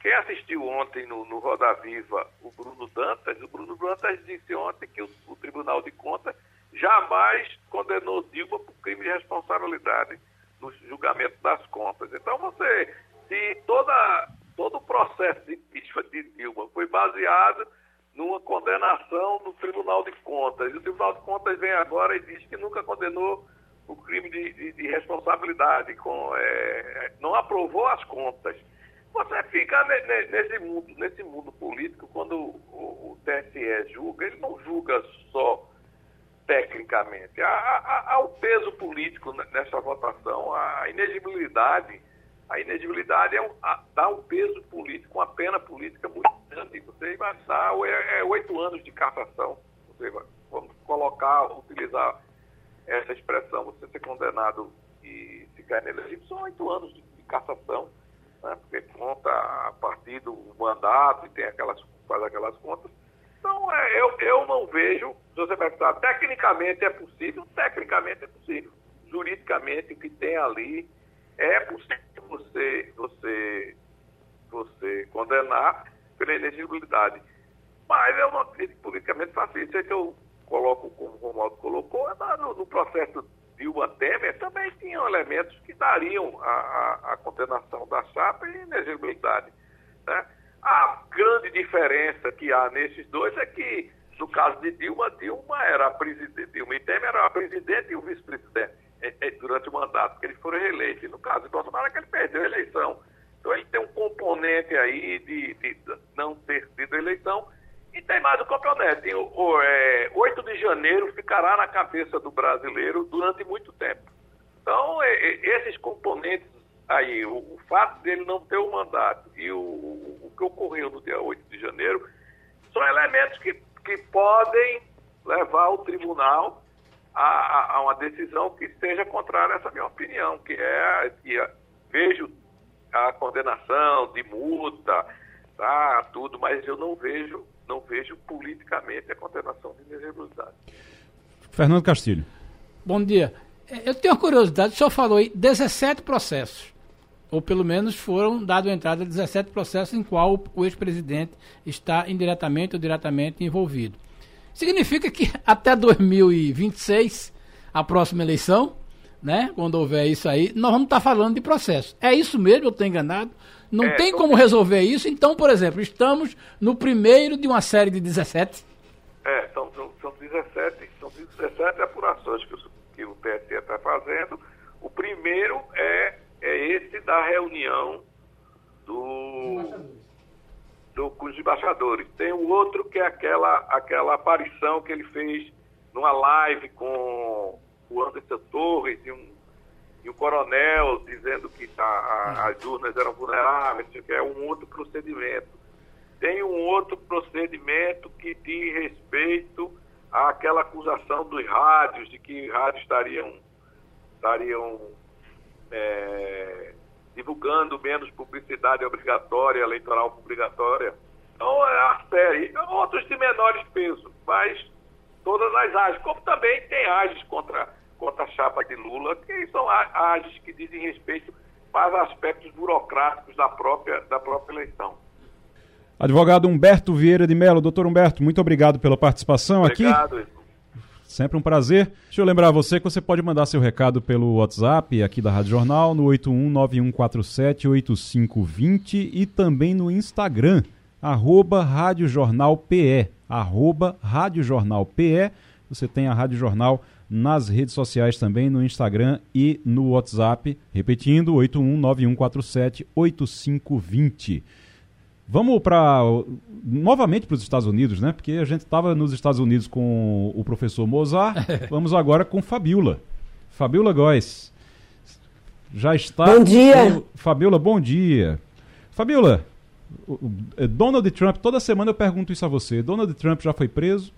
Quem assistiu ontem no, no Roda Viva o Bruno Dantas, o Bruno Dantas disse ontem que o, o Tribunal de Contas jamais condenou Dilma por crime de responsabilidade no julgamento das contas. Então você, se toda, todo o processo de impeachment de Dilma foi baseado numa condenação do Tribunal de Contas, e o Tribunal de Contas vem agora e diz que nunca condenou o crime de, de, de responsabilidade, com, é, não aprovou as contas. Você fica nesse mundo, nesse mundo político, quando o, o TSE julga, ele não julga só tecnicamente. Há, há, há, o peso político nessa votação, a inegibilidade. A inegibilidade é um, a, dá um peso político, uma pena política muito grande. Você vai dar é, é oito anos de cassação. Você vai, vamos colocar, utilizar essa expressão, você ser condenado e ficar inelegível, são oito anos de, de cassação né? porque conta a partir do mandato e tem aquelas, faz aquelas contas. Então, é, eu, eu não vejo, você perguntar, tecnicamente é possível, tecnicamente é possível. Juridicamente, o que tem ali é possível você, você, você condenar pela inexigibilidade. Mas não acredito que politicamente faça isso. É que eu coloco, como o Romualdo colocou, é no, no processo Dilma Temer também tinham elementos que dariam a, a, a condenação da chapa e inexigibilidade. Né? A grande diferença que há nesses dois é que, no caso de Dilma, Dilma era presidente, Dilma e Temer era a presidente e o vice-presidente é, é, durante o mandato que ele foram reeleitos. E no caso de Bolsonaro é que ele perdeu a eleição. Então ele tem um componente aí de, de não ter sido eleição e tem mais o campeonato. O, o é, 8 de janeiro ficará na cabeça do brasileiro durante muito tempo. Então, é, é, esses componentes aí, o, o, fato dele não ter o mandato e o, o, que ocorreu no dia 8 de janeiro, são elementos que, que podem levar o tribunal a, a, a uma decisão que seja contrária a essa minha opinião, que é que vejo a condenação de multa, tá, tudo, mas eu não vejo não vejo politicamente a condenação de inexigibilidade. Fernando Castilho. Bom dia. É, eu tenho uma curiosidade, o senhor falou aí 17 processos, ou pelo menos foram dados entrada 17 processos em qual o ex-presidente está indiretamente ou diretamente envolvido. Significa que até 2026, a próxima eleição, né, quando houver isso aí, nós vamos estar falando de processo. É isso mesmo, eu estou enganado? Não é, tem como resolver isso. Então, por exemplo, estamos no primeiro de uma série de 17. É, são, são, são 17, são 17 apurações que o, que o TSE está fazendo. O primeiro é, é esse da reunião do, do, com os embaixadores. Tem o outro que é aquela, aquela aparição que ele fez numa live com o Anderson Torres e um e o coronel dizendo que tá, as urnas eram vulneráveis, que é um outro procedimento. Tem um outro procedimento que diz respeito àquela acusação dos rádios, de que os rádios estariam, estariam é, divulgando menos publicidade obrigatória, eleitoral obrigatória. Então é a série. Outros de menores peso, mas todas as áreas, como também tem áreas contra contra a chapa de Lula, que são ágeis que dizem respeito para aspectos burocráticos da própria, da própria eleição. Advogado Humberto Vieira de Mello. Doutor Humberto, muito obrigado pela participação obrigado, aqui. Sempre um prazer. Deixa eu lembrar você que você pode mandar seu recado pelo WhatsApp aqui da Rádio Jornal no 8191478520 e também no Instagram arroba Rádio Jornal PE, arroba Rádio Jornal PE. Você tem a Rádio Jornal nas redes sociais também, no Instagram e no WhatsApp, repetindo, 8191478520. Vamos para novamente para os Estados Unidos, né? Porque a gente estava nos Estados Unidos com o professor Mozart, vamos agora com Fabiola. Fabiola Góes. Já está. Bom dia. Fabiola, bom dia. Fabiola, Donald Trump, toda semana eu pergunto isso a você. Donald Trump já foi preso?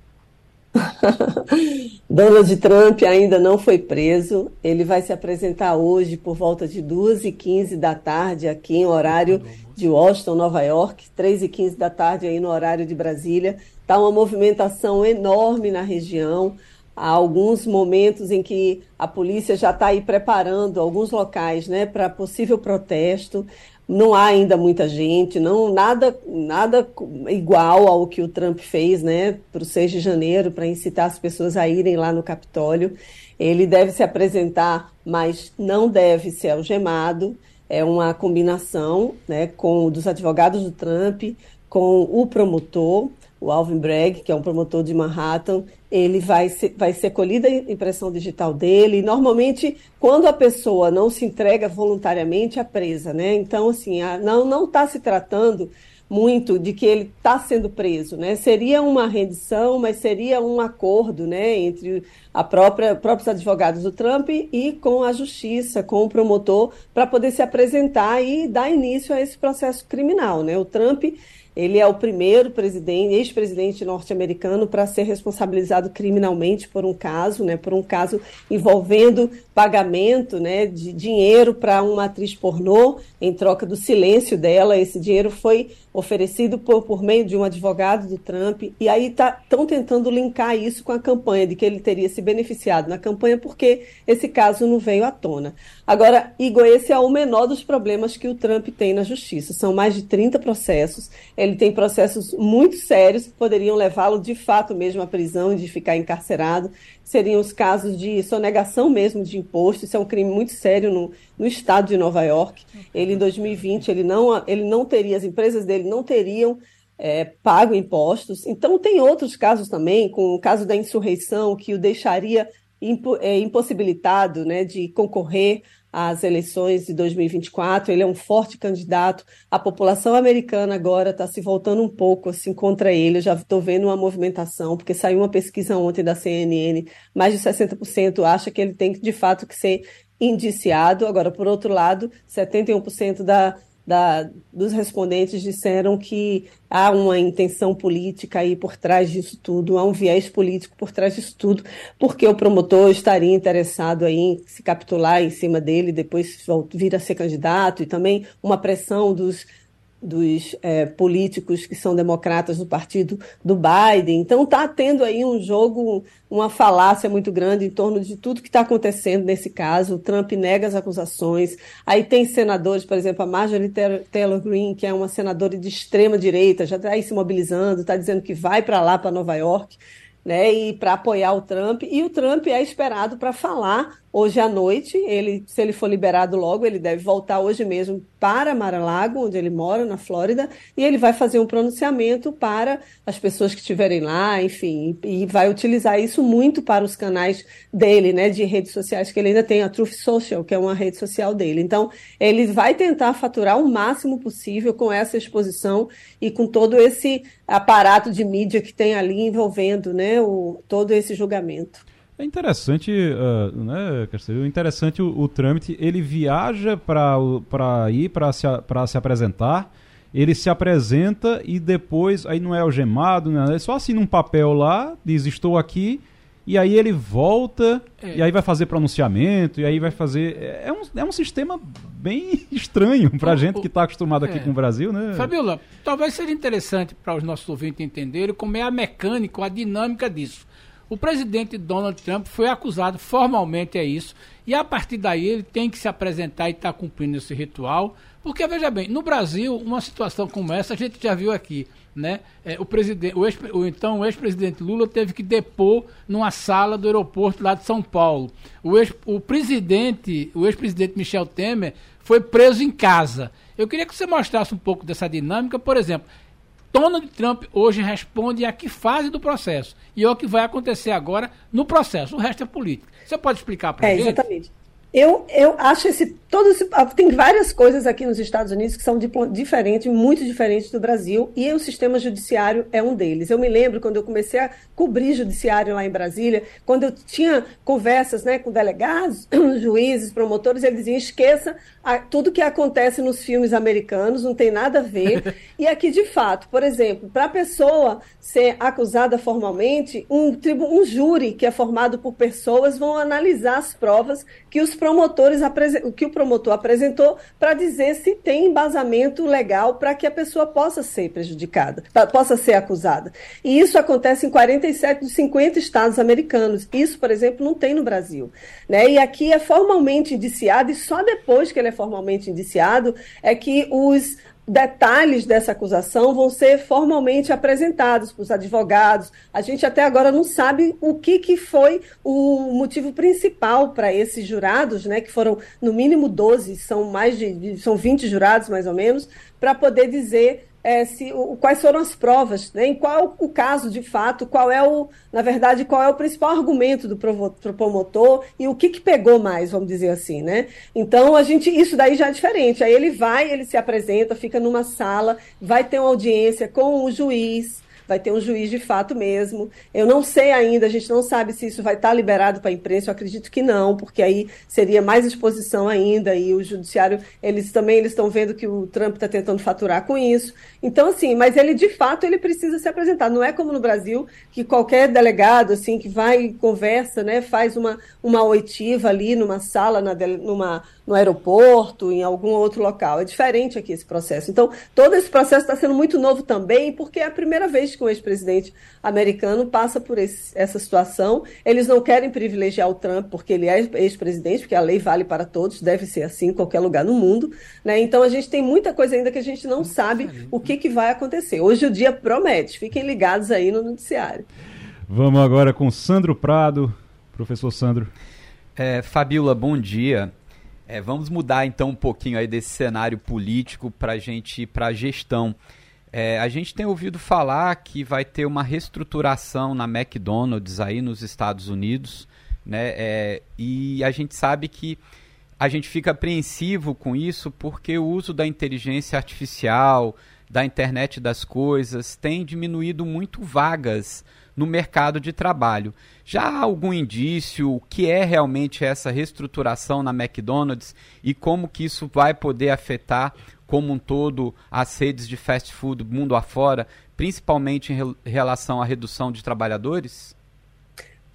Donald Trump ainda não foi preso. Ele vai se apresentar hoje por volta de 2h15 da tarde, aqui em horário de Washington, Nova York, 3h15 da tarde aí no horário de Brasília. Está uma movimentação enorme na região. Há alguns momentos em que a polícia já está aí preparando alguns locais né, para possível protesto não há ainda muita gente, não nada nada igual ao que o Trump fez, né, para o 6 de janeiro, para incitar as pessoas a irem lá no Capitólio. Ele deve se apresentar, mas não deve ser algemado. É uma combinação, né, com dos advogados do Trump, com o promotor o Alvin Bragg, que é um promotor de Manhattan, ele vai ser, vai ser colhida a impressão digital dele. E normalmente, quando a pessoa não se entrega voluntariamente, é presa, né? Então, assim, a, não não está se tratando muito de que ele está sendo preso, né? Seria uma rendição, mas seria um acordo, né, entre a própria próprios advogados do Trump e com a justiça, com o promotor, para poder se apresentar e dar início a esse processo criminal, né? O Trump ele é o primeiro presidente, ex-presidente norte-americano para ser responsabilizado criminalmente por um caso, né, por um caso envolvendo pagamento, né, de dinheiro para uma atriz pornô em troca do silêncio dela. Esse dinheiro foi oferecido por, por meio de um advogado do Trump e aí estão tá, tentando linkar isso com a campanha de que ele teria se beneficiado na campanha porque esse caso não veio à tona. Agora, Igor, esse é o menor dos problemas que o Trump tem na justiça. São mais de 30 processos ele tem processos muito sérios que poderiam levá-lo de fato mesmo à prisão e de ficar encarcerado. Seriam os casos de sonegação mesmo de imposto. Isso é um crime muito sério no, no estado de Nova York. Ele, em 2020, ele não, ele não teria, as empresas dele não teriam é, pago impostos. Então, tem outros casos também, com o caso da insurreição, que o deixaria é, impossibilitado né, de concorrer às eleições de 2024. Ele é um forte candidato. A população americana agora está se voltando um pouco assim contra ele. Eu já estou vendo uma movimentação, porque saiu uma pesquisa ontem da CNN, mais de 60% acha que ele tem de fato que ser indiciado. Agora, por outro lado, 71% da da, dos respondentes disseram que há uma intenção política aí por trás disso tudo, há um viés político por trás disso tudo, porque o promotor estaria interessado aí em se capitular em cima dele, depois vir a ser candidato, e também uma pressão dos dos é, políticos que são democratas do partido do Biden. Então está tendo aí um jogo, uma falácia muito grande em torno de tudo que está acontecendo nesse caso. O Trump nega as acusações. Aí tem senadores, por exemplo, a Marjorie Taylor Greene, que é uma senadora de extrema direita, já está aí se mobilizando, está dizendo que vai para lá, para Nova York, né, e para apoiar o Trump. E o Trump é esperado para falar hoje à noite. Ele, se ele for liberado logo, ele deve voltar hoje mesmo para Mar-a-Lago, onde ele mora, na Flórida, e ele vai fazer um pronunciamento para as pessoas que estiverem lá, enfim, e vai utilizar isso muito para os canais dele, né, de redes sociais que ele ainda tem, a Truth Social, que é uma rede social dele. Então, ele vai tentar faturar o máximo possível com essa exposição e com todo esse aparato de mídia que tem ali envolvendo, né, o, todo esse julgamento. É interessante, uh, né, Castilho? Interessante o, o trâmite. Ele viaja para ir para se, se apresentar. Ele se apresenta e depois, aí não é algemado, né? É só assina um papel lá, diz estou aqui, e aí ele volta, é. e aí vai fazer pronunciamento, e aí vai fazer. É, é um, é um sistema bem estranho para a gente que está acostumado aqui é. com o Brasil, né? Fabiola, talvez seja interessante para os nossos ouvintes entenderem como é a mecânica, a dinâmica disso. O presidente Donald Trump foi acusado formalmente é isso, e a partir daí ele tem que se apresentar e está cumprindo esse ritual, porque veja bem, no Brasil, uma situação como essa a gente já viu aqui, né? É, o presidente, o, ex, o então o ex-presidente Lula teve que depor numa sala do aeroporto lá de São Paulo. O, ex, o presidente, o ex-presidente Michel Temer foi preso em casa. Eu queria que você mostrasse um pouco dessa dinâmica, por exemplo, Donald Trump hoje responde a que fase do processo e é o que vai acontecer agora no processo. O resto é política. Você pode explicar para é, gente? Exatamente. Eu, eu acho esse todo esse, ah, tem várias coisas aqui nos Estados Unidos que são diferentes, muito diferentes do Brasil, e o sistema judiciário é um deles. Eu me lembro quando eu comecei a cobrir judiciário lá em Brasília, quando eu tinha conversas né, com delegados, juízes, promotores, eles diziam: esqueça a, tudo que acontece nos filmes americanos, não tem nada a ver. e aqui, de fato, por exemplo, para a pessoa ser acusada formalmente, um, um júri que é formado por pessoas vão analisar as provas que os promotores que o promotor apresentou para dizer se tem embasamento legal para que a pessoa possa ser prejudicada, possa ser acusada. E isso acontece em 47 dos 50 estados americanos. Isso, por exemplo, não tem no Brasil. Né? E aqui é formalmente indiciado, e só depois que ele é formalmente indiciado é que os detalhes dessa acusação vão ser formalmente apresentados para os advogados. A gente até agora não sabe o que, que foi o motivo principal para esses jurados, né, que foram no mínimo 12, são mais de são 20 jurados mais ou menos, para poder dizer é, se, o, quais foram as provas, né? em qual o caso de fato, qual é o, na verdade, qual é o principal argumento do promotor e o que, que pegou mais, vamos dizer assim, né? Então a gente, isso daí já é diferente. Aí ele vai, ele se apresenta, fica numa sala, vai ter uma audiência com o juiz, vai ter um juiz de fato mesmo. Eu não sei ainda, a gente não sabe se isso vai estar liberado para a imprensa, eu acredito que não, porque aí seria mais exposição ainda, e o judiciário, eles também eles estão vendo que o Trump está tentando faturar com isso. Então, assim, mas ele de fato ele precisa se apresentar. Não é como no Brasil, que qualquer delegado, assim, que vai conversa, né, faz uma, uma oitiva ali numa sala, na, numa no aeroporto, em algum outro local. É diferente aqui esse processo. Então, todo esse processo está sendo muito novo também, porque é a primeira vez que um ex-presidente americano passa por esse, essa situação. Eles não querem privilegiar o Trump porque ele é ex-presidente, porque a lei vale para todos, deve ser assim em qualquer lugar no mundo. Né? Então, a gente tem muita coisa ainda que a gente não sabe o que, que vai acontecer. Hoje o dia promete. Fiquem ligados aí no noticiário. Vamos agora com Sandro Prado. Professor Sandro. É, Fabiola, bom dia. É, vamos mudar então um pouquinho aí desse cenário político para a gente ir para a gestão. É, a gente tem ouvido falar que vai ter uma reestruturação na McDonald's aí nos Estados Unidos, né? É, e a gente sabe que a gente fica apreensivo com isso porque o uso da inteligência artificial, da internet das coisas, tem diminuído muito vagas no mercado de trabalho. Já há algum indício o que é realmente essa reestruturação na McDonald's e como que isso vai poder afetar como um todo as redes de fast food mundo afora, principalmente em relação à redução de trabalhadores?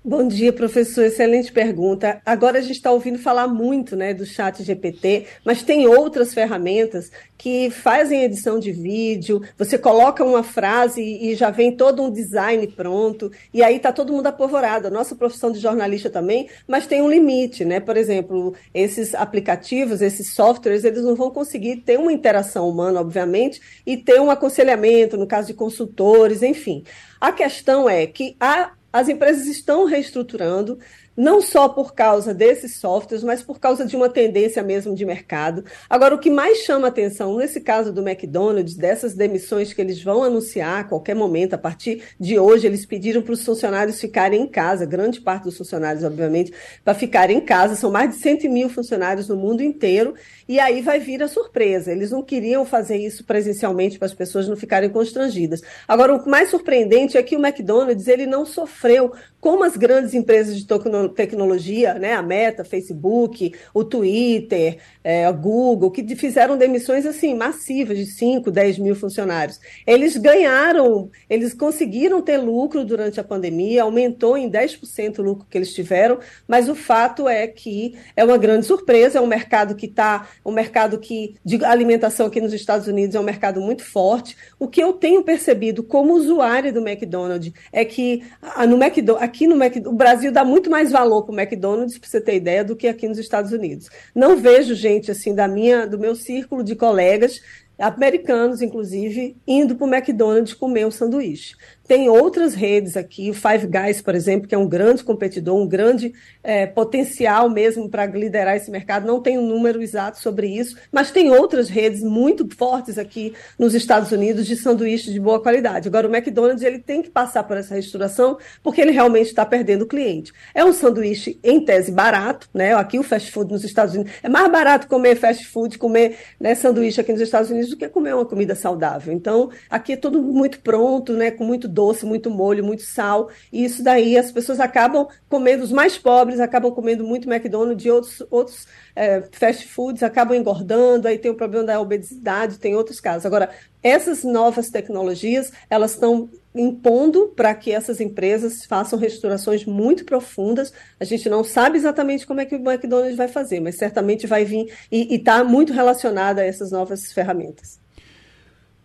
Bom dia, professor. Excelente pergunta. Agora a gente está ouvindo falar muito né, do chat GPT, mas tem outras ferramentas que fazem edição de vídeo. Você coloca uma frase e já vem todo um design pronto, e aí está todo mundo apavorado. A nossa profissão de jornalista também, mas tem um limite, né? Por exemplo, esses aplicativos, esses softwares, eles não vão conseguir ter uma interação humana, obviamente, e ter um aconselhamento, no caso de consultores, enfim. A questão é que a as empresas estão reestruturando, não só por causa desses softwares, mas por causa de uma tendência mesmo de mercado. Agora, o que mais chama atenção nesse caso do McDonald's, dessas demissões que eles vão anunciar a qualquer momento, a partir de hoje, eles pediram para os funcionários ficarem em casa, grande parte dos funcionários, obviamente, para ficarem em casa. São mais de 100 mil funcionários no mundo inteiro, e aí vai vir a surpresa. Eles não queriam fazer isso presencialmente para as pessoas não ficarem constrangidas. Agora, o mais surpreendente é que o McDonald's ele não sofreu como as grandes empresas de tecnologia, né, a Meta, Facebook, o Twitter, é, a Google, que fizeram demissões assim massivas de 5, 10 mil funcionários. Eles ganharam, eles conseguiram ter lucro durante a pandemia, aumentou em 10% o lucro que eles tiveram, mas o fato é que é uma grande surpresa, é um mercado que está, um mercado que de alimentação aqui nos Estados Unidos é um mercado muito forte. O que eu tenho percebido como usuário do McDonald's é que no McDonald's aqui no o Brasil dá muito mais valor para o McDonald's, para você ter ideia, do que aqui nos Estados Unidos. Não vejo gente assim da minha, do meu círculo de colegas americanos, inclusive, indo para o McDonald's comer um sanduíche. Tem outras redes aqui, o Five Guys, por exemplo, que é um grande competidor, um grande é, potencial mesmo para liderar esse mercado. Não tem um número exato sobre isso, mas tem outras redes muito fortes aqui nos Estados Unidos de sanduíches de boa qualidade. Agora, o McDonald's ele tem que passar por essa reestruturação porque ele realmente está perdendo o cliente. É um sanduíche, em tese, barato, né? Aqui o fast food nos Estados Unidos é mais barato comer fast food, comer né, sanduíche aqui nos Estados Unidos do que comer uma comida saudável. Então, aqui é tudo muito pronto, né? Com muito doce, muito molho, muito sal. E isso daí as pessoas acabam comendo, os mais pobres acabam comendo muito McDonald's e outros, outros é, fast foods, acabam engordando, aí tem o problema da obesidade, tem outros casos. Agora, essas novas tecnologias, elas estão impondo para que essas empresas façam restaurações muito profundas. A gente não sabe exatamente como é que o McDonald's vai fazer, mas certamente vai vir e está muito relacionada a essas novas ferramentas.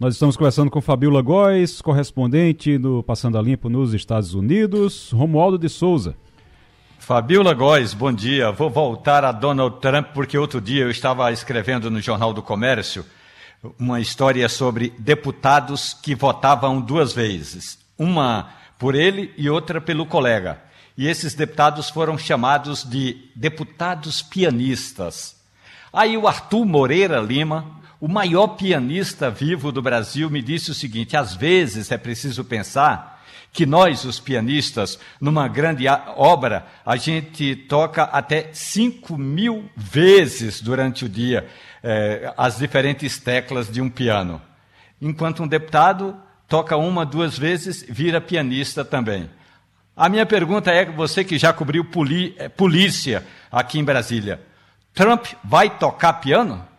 Nós estamos conversando com Fabiola Góes, correspondente do Passando a Limpo nos Estados Unidos, Romualdo de Souza. Fabiola Góes, bom dia. Vou voltar a Donald Trump porque outro dia eu estava escrevendo no Jornal do Comércio uma história sobre deputados que votavam duas vezes, uma por ele e outra pelo colega. E esses deputados foram chamados de deputados pianistas. Aí o Arthur Moreira Lima, o maior pianista vivo do Brasil, me disse o seguinte: às vezes é preciso pensar que nós, os pianistas, numa grande obra, a gente toca até 5 mil vezes durante o dia eh, as diferentes teclas de um piano. Enquanto um deputado toca uma, duas vezes, vira pianista também. A minha pergunta é: você que já cobriu eh, polícia aqui em Brasília, Trump vai tocar piano?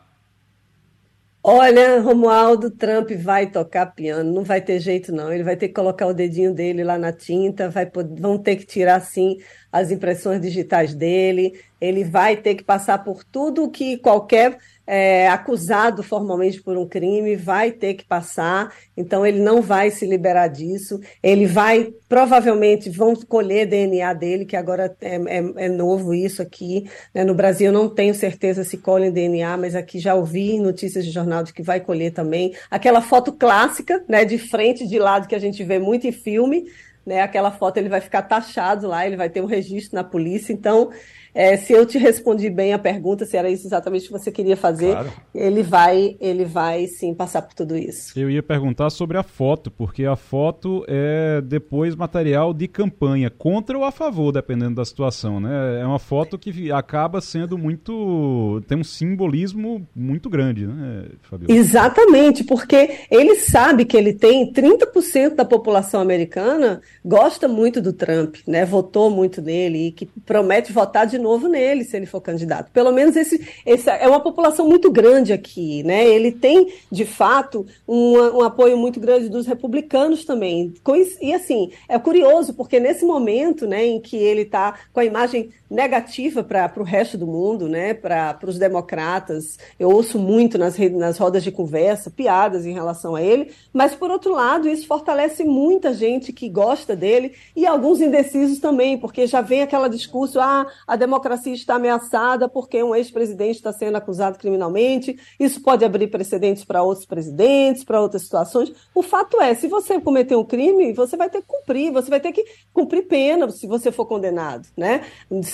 Olha, Romualdo, Trump vai tocar piano, não vai ter jeito não. Ele vai ter que colocar o dedinho dele lá na tinta, vai, vão ter que tirar sim as impressões digitais dele. Ele vai ter que passar por tudo que qualquer é, acusado formalmente por um crime vai ter que passar, então ele não vai se liberar disso. Ele vai, provavelmente, vão colher DNA dele, que agora é, é, é novo isso aqui. Né? No Brasil, não tenho certeza se colhem DNA, mas aqui já ouvi notícias de jornal de que vai colher também. Aquela foto clássica, né, de frente, de lado, que a gente vê muito em filme, né? Aquela foto ele vai ficar taxado lá, ele vai ter um registro na polícia, então é, se eu te respondi bem a pergunta, se era isso exatamente que você queria fazer, claro. ele vai, ele vai sim passar por tudo isso. Eu ia perguntar sobre a foto, porque a foto é depois material de campanha, contra ou a favor, dependendo da situação, né? É uma foto que acaba sendo muito. tem um simbolismo muito grande, né, Fabio? Exatamente, porque ele sabe que ele tem 30% da população americana gosta muito do Trump, né? Votou muito nele e que promete votar de novo nele se ele for candidato. Pelo menos esse, esse é uma população muito grande aqui, né? Ele tem, de fato, um, um apoio muito grande dos republicanos também. E assim, é curioso, porque nesse momento né, em que ele está com a imagem negativa para o resto do mundo, né, para os democratas. Eu ouço muito nas, nas rodas de conversa piadas em relação a ele, mas por outro lado, isso fortalece muita gente que gosta dele e alguns indecisos também, porque já vem aquele discurso: ah, a democracia está ameaçada porque um ex-presidente está sendo acusado criminalmente, isso pode abrir precedentes para outros presidentes, para outras situações. O fato é, se você cometer um crime, você vai ter que cumprir, você vai ter que cumprir pena se você for condenado, né?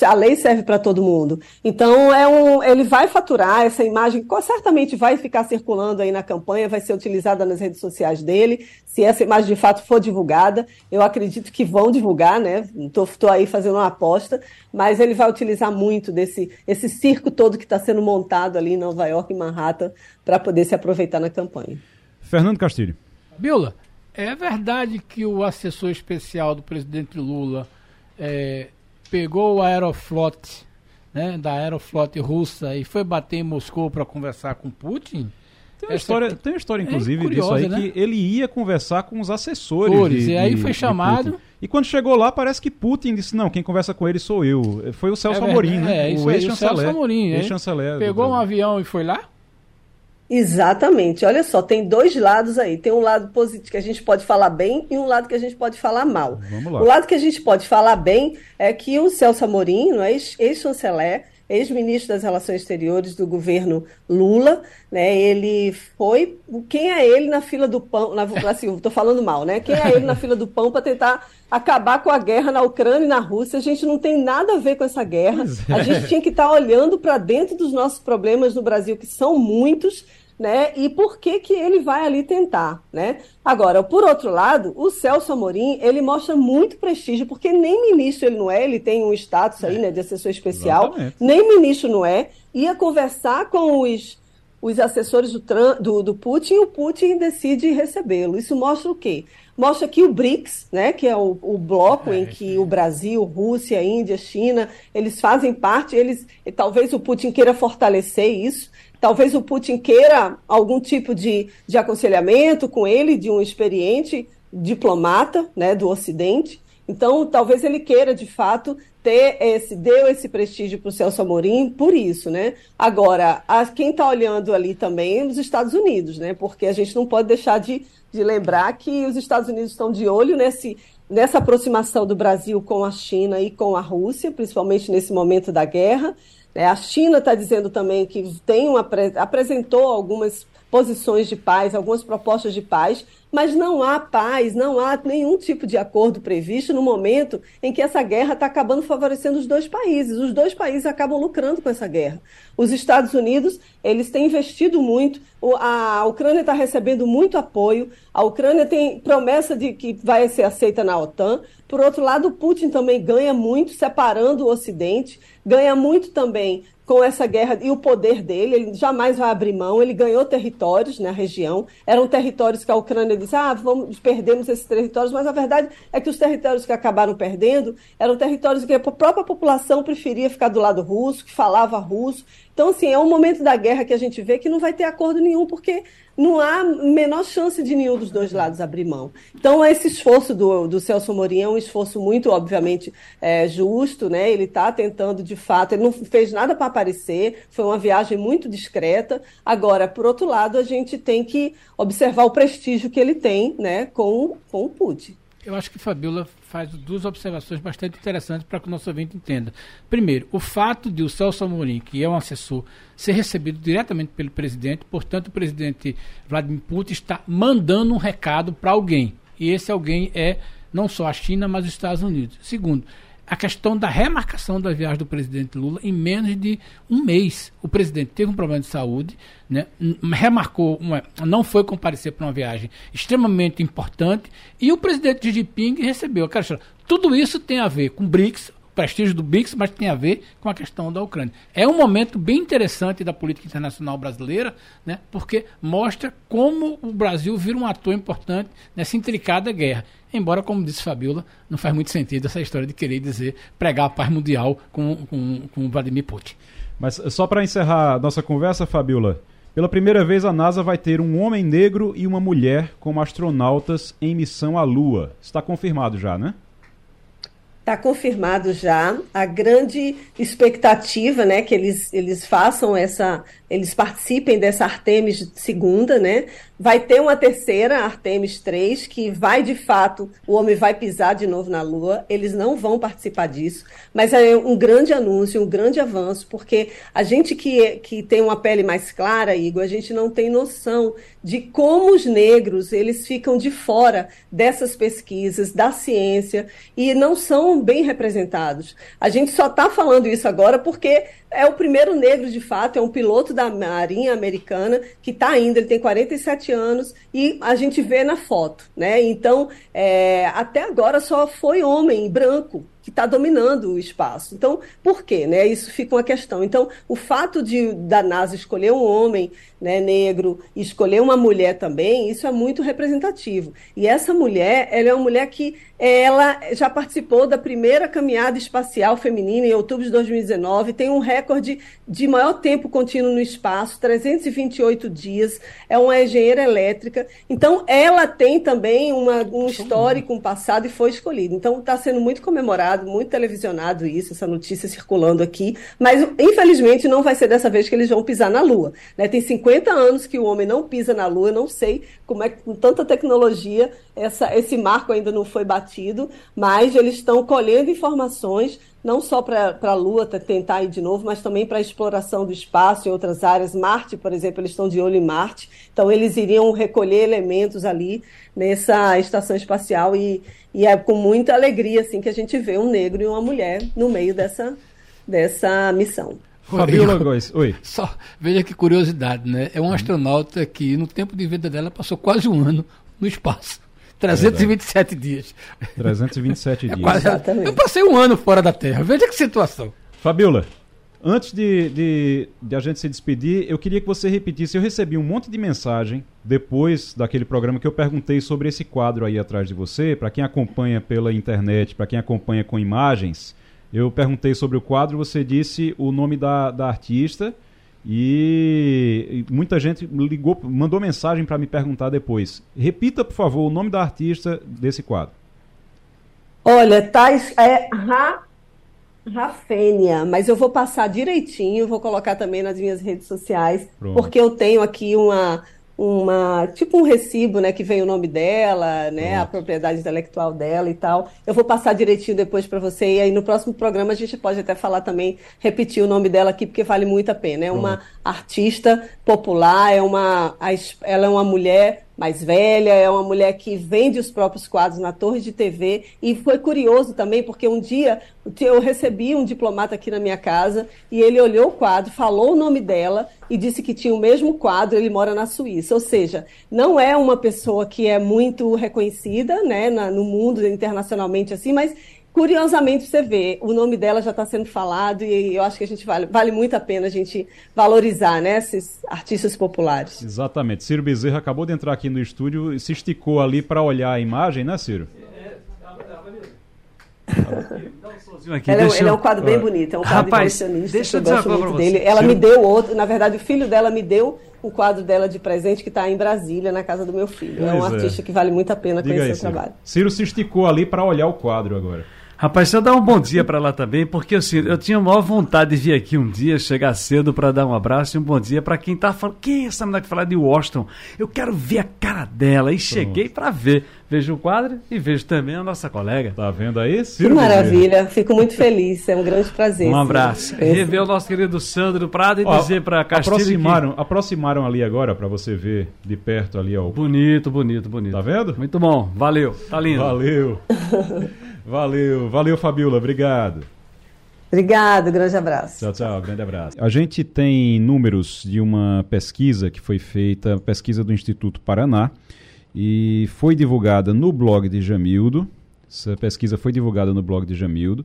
a lei serve para todo mundo. Então, é um, ele vai faturar essa imagem, certamente vai ficar circulando aí na campanha, vai ser utilizada nas redes sociais dele. Se essa imagem de fato for divulgada, eu acredito que vão divulgar, né? Estou aí fazendo uma aposta, mas ele vai utilizar muito desse esse circo todo que está sendo montado ali em Nova York, em Manhattan, para poder se aproveitar na campanha. Fernando Castilho. Biola, é verdade que o assessor especial do presidente Lula é, pegou o Aeroflot, né, da Aeroflot russa e foi bater em Moscou para conversar com Putin? Tem uma, história, tem uma história, inclusive, é curiosa, disso aí, né? que ele ia conversar com os assessores. de, e aí foi chamado. E quando chegou lá, parece que Putin disse: não, quem conversa com ele sou eu. Foi o Celso é Amorim, né? É, o ex-chanceler. Ex-chanceler. Pegou um avião e foi lá? Exatamente. Olha só, tem dois lados aí. Tem um lado positivo que a gente pode falar bem e um lado que a gente pode falar mal. O lado que a gente pode falar bem é que o Celso Amorim, é ex-chanceler, ex-ministro das Relações Exteriores do governo Lula, né? Ele foi quem é ele na fila do pão, na, assim, estou falando mal, né? Quem é ele na fila do pão para tentar acabar com a guerra na Ucrânia e na Rússia? A gente não tem nada a ver com essa guerra. É. A gente tinha que estar tá olhando para dentro dos nossos problemas no Brasil, que são muitos né? E por que que ele vai ali tentar, né? Agora, por outro lado, o Celso Amorim, ele mostra muito prestígio, porque nem ministro ele não é, ele tem um status aí, né, de assessor especial, Exatamente. nem ministro não é, ia conversar com os, os assessores do, do, do Putin e o Putin decide recebê-lo. Isso mostra o quê? Mostra que o BRICS, né, que é o, o bloco é, em que o Brasil, Rússia, Índia, China, eles fazem parte, eles, talvez o Putin queira fortalecer isso, Talvez o Putin queira algum tipo de, de aconselhamento com ele, de um experiente diplomata né, do Ocidente. Então, talvez ele queira, de fato, ter esse, deu esse prestígio para o Celso Amorim por isso, né? Agora, a, quem está olhando ali também é os Estados Unidos, né? Porque a gente não pode deixar de, de lembrar que os Estados Unidos estão de olho nesse, nessa aproximação do Brasil com a China e com a Rússia, principalmente nesse momento da guerra. É, a China está dizendo também que tem uma, apresentou algumas posições de paz, algumas propostas de paz, mas não há paz, não há nenhum tipo de acordo previsto no momento em que essa guerra está acabando favorecendo os dois países. Os dois países acabam lucrando com essa guerra. Os Estados Unidos, eles têm investido muito, a Ucrânia está recebendo muito apoio, a Ucrânia tem promessa de que vai ser aceita na OTAN. Por outro lado, Putin também ganha muito separando o Ocidente, ganha muito também com essa guerra e o poder dele, ele jamais vai abrir mão, ele ganhou territórios na região, eram territórios que a Ucrânia disse, ah, vamos, perdemos esses territórios, mas a verdade é que os territórios que acabaram perdendo eram territórios que a própria população preferia ficar do lado russo, que falava russo, então, assim, é um momento da guerra que a gente vê que não vai ter acordo nenhum, porque não há menor chance de nenhum dos dois lados abrir mão. Então, esse esforço do, do Celso Morim é um esforço muito, obviamente, é, justo, né? Ele está tentando, de fato, ele não fez nada para aparecer, foi uma viagem muito discreta. Agora, por outro lado, a gente tem que observar o prestígio que ele tem, né, com, com o Putin. Eu acho que Fabiola faz duas observações bastante interessantes para que o nosso ouvinte entenda. Primeiro, o fato de o Celso Amorim, que é um assessor, ser recebido diretamente pelo presidente, portanto, o presidente Vladimir Putin está mandando um recado para alguém. E esse alguém é não só a China, mas os Estados Unidos. Segundo, a questão da remarcação da viagem do presidente Lula em menos de um mês. O presidente teve um problema de saúde, né, remarcou, uma, não foi comparecer para uma viagem extremamente importante, e o presidente Xi Jinping recebeu. Tudo isso tem a ver com BRICS, prestígio do BRICS, mas tem a ver com a questão da Ucrânia. É um momento bem interessante da política internacional brasileira, né, porque mostra como o Brasil vira um ator importante nessa intricada guerra. Embora, como disse Fabiola, não faz muito sentido essa história de querer dizer pregar a paz mundial com, com, com Vladimir Putin. Mas só para encerrar nossa conversa, Fabiola, pela primeira vez a NASA vai ter um homem negro e uma mulher como astronautas em missão à Lua. Está confirmado já, né? Está confirmado já a grande expectativa, né, que eles, eles façam essa, eles participem dessa Artemis segunda, né? Vai ter uma terceira, Artemis 3, que vai de fato, o homem vai pisar de novo na Lua. Eles não vão participar disso, mas é um grande anúncio, um grande avanço, porque a gente que, que tem uma pele mais clara, Igor, a gente não tem noção de como os negros eles ficam de fora dessas pesquisas, da ciência, e não são bem representados. A gente só está falando isso agora porque é o primeiro negro, de fato, é um piloto da Marinha Americana que está indo, ele tem 47 anos e a gente vê na foto, né? Então, é, até agora só foi homem branco que está dominando o espaço. Então, por quê? Né? Isso fica uma questão. Então, o fato de da NASA escolher um homem né, negro escolher uma mulher também, isso é muito representativo. E essa mulher, ela é uma mulher que ela já participou da primeira caminhada espacial feminina em outubro de 2019, tem um recorde de maior tempo contínuo no espaço, 328 dias, é uma engenheira elétrica. Então, ela tem também uma, um histórico, um passado e foi escolhida. Então, está sendo muito comemorado, muito televisionado isso, essa notícia circulando aqui, mas infelizmente não vai ser dessa vez que eles vão pisar na Lua. Né? Tem 50 anos que o homem não pisa na Lua, não sei como é que com tanta tecnologia essa, esse marco ainda não foi batido, mas eles estão colhendo informações não só para a Lua tentar ir de novo, mas também para a exploração do espaço em outras áreas. Marte, por exemplo, eles estão de olho em Marte, então eles iriam recolher elementos ali nessa estação espacial e, e é com muita alegria assim que a gente vê um negro e uma mulher no meio dessa, dessa missão. Fabiola Góes, oi. Só, veja que curiosidade, né? É um astronauta que no tempo de vida dela passou quase um ano no espaço. 327 é dias. 327 é dias. Quase, Exatamente. Eu passei um ano fora da Terra. Veja que situação. Fabiola, antes de, de, de, a gente se despedir, eu queria que você repetisse. Eu recebi um monte de mensagem depois daquele programa que eu perguntei sobre esse quadro aí atrás de você. Para quem acompanha pela internet, para quem acompanha com imagens, eu perguntei sobre o quadro. Você disse o nome da, da artista e muita gente ligou, mandou mensagem para me perguntar depois. Repita, por favor, o nome da artista desse quadro. Olha, tá, é Ra, Rafênia, mas eu vou passar direitinho, vou colocar também nas minhas redes sociais, Pronto. porque eu tenho aqui uma, uma tipo um recibo, né, que vem o nome dela, né, a propriedade intelectual dela e tal. Eu vou passar direitinho depois para você e aí no próximo programa a gente pode até falar também, repetir o nome dela aqui porque vale muito a pena. É uma artista popular, é uma ela é uma mulher mais velha, é uma mulher que vende os próprios quadros na torre de TV. E foi curioso também, porque um dia eu recebi um diplomata aqui na minha casa e ele olhou o quadro, falou o nome dela e disse que tinha o mesmo quadro, ele mora na Suíça. Ou seja, não é uma pessoa que é muito reconhecida né, na, no mundo internacionalmente assim, mas curiosamente você vê, o nome dela já está sendo falado e eu acho que a gente vale, vale muito a pena a gente valorizar né, esses artistas populares. Exatamente. Ciro Bezerra acabou de entrar aqui no estúdio e se esticou ali para olhar a imagem, né, Ciro? Aqui, ela, é, ele é um quadro bem bonito, é um quadro Rapaz, deixa eu, eu gosto muito dele. Ela Ciro... me deu outro, na verdade o filho dela me deu um quadro dela de presente que está em Brasília, na casa do meu filho. Pois é um é. artista que vale muito a pena Diga conhecer aí, o trabalho. Ciro se esticou ali para olhar o quadro agora. Rapaz, eu dar um bom dia para lá também, porque assim, eu tinha a maior vontade de vir aqui um dia, chegar cedo para dar um abraço e um bom dia para quem tá falando. Quem é essa mulher que fala de Washington? Eu quero ver a cara dela. E Pronto. cheguei para ver. Vejo o quadro e vejo também a nossa colega. Tá vendo aí? Ciro que maravilha, fico muito feliz, é um grande prazer. Um abraço. Rever o nosso querido Sandro Prado e ó, dizer para Castilho aproximaram, que... aproximaram ali agora para você ver de perto ali, ó. Bonito, bonito, bonito. Tá vendo? Muito bom, valeu, tá lindo. Valeu. Valeu, valeu, Fabiola, obrigado. Obrigado, grande abraço. Tchau, tchau, grande abraço. A gente tem números de uma pesquisa que foi feita, pesquisa do Instituto Paraná, e foi divulgada no blog de Jamildo. Essa pesquisa foi divulgada no blog de Jamildo.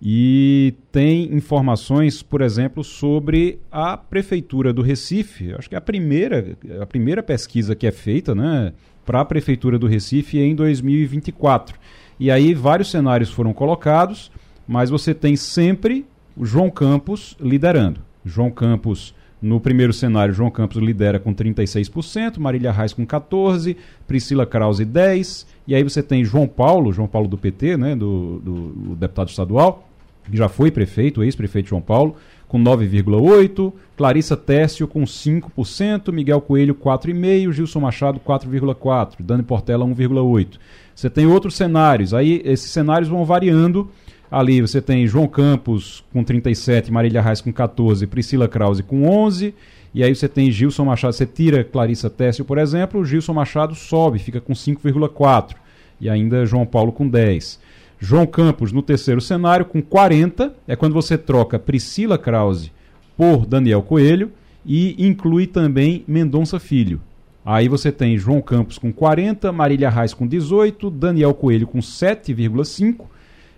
E tem informações, por exemplo, sobre a Prefeitura do Recife. Acho que é a primeira, a primeira pesquisa que é feita né, para a Prefeitura do Recife em 2024. E aí vários cenários foram colocados, mas você tem sempre o João Campos liderando. João Campos, no primeiro cenário, João Campos lidera com 36%, Marília Reis com 14%, Priscila Krause 10%, e aí você tem João Paulo, João Paulo do PT, né, do, do, do deputado estadual, que já foi prefeito, ex-prefeito João Paulo, com 9,8%, Clarissa Técio com 5%, Miguel Coelho 4,5%, Gilson Machado 4,4%, Dani Portela 1,8%. Você tem outros cenários, aí esses cenários vão variando. Ali você tem João Campos com 37, Marília Reis com 14, Priscila Krause com 11. E aí você tem Gilson Machado, você tira Clarissa Tessio, por exemplo, Gilson Machado sobe, fica com 5,4. E ainda João Paulo com 10. João Campos no terceiro cenário com 40, é quando você troca Priscila Krause por Daniel Coelho e inclui também Mendonça Filho. Aí você tem João Campos com 40, Marília Reis com 18, Daniel Coelho com 7,5,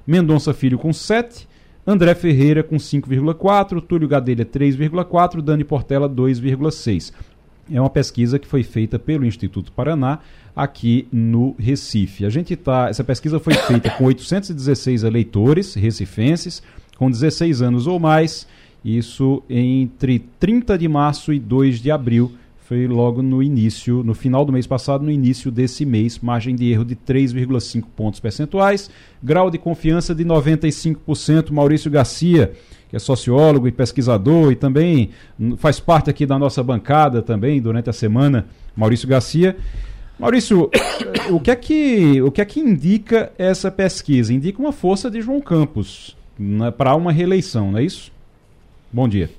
Mendonça Filho com 7, André Ferreira com 5,4, Túlio Gadelha 3,4, Dani Portela 2,6. É uma pesquisa que foi feita pelo Instituto Paraná aqui no Recife. A gente tá, essa pesquisa foi feita com 816 eleitores recifenses com 16 anos ou mais, isso entre 30 de março e 2 de abril foi logo no início, no final do mês passado, no início desse mês, margem de erro de 3,5 pontos percentuais, grau de confiança de 95%. Maurício Garcia, que é sociólogo e pesquisador e também faz parte aqui da nossa bancada também durante a semana, Maurício Garcia. Maurício, o que é que o que é que indica essa pesquisa? Indica uma força de João Campos para uma reeleição, não é isso? Bom dia.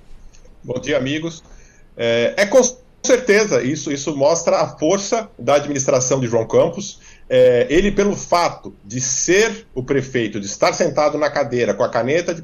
Bom dia, amigos. É, é com certeza isso, isso mostra a força da administração de João Campos. É, ele, pelo fato de ser o prefeito, de estar sentado na cadeira com a caneta de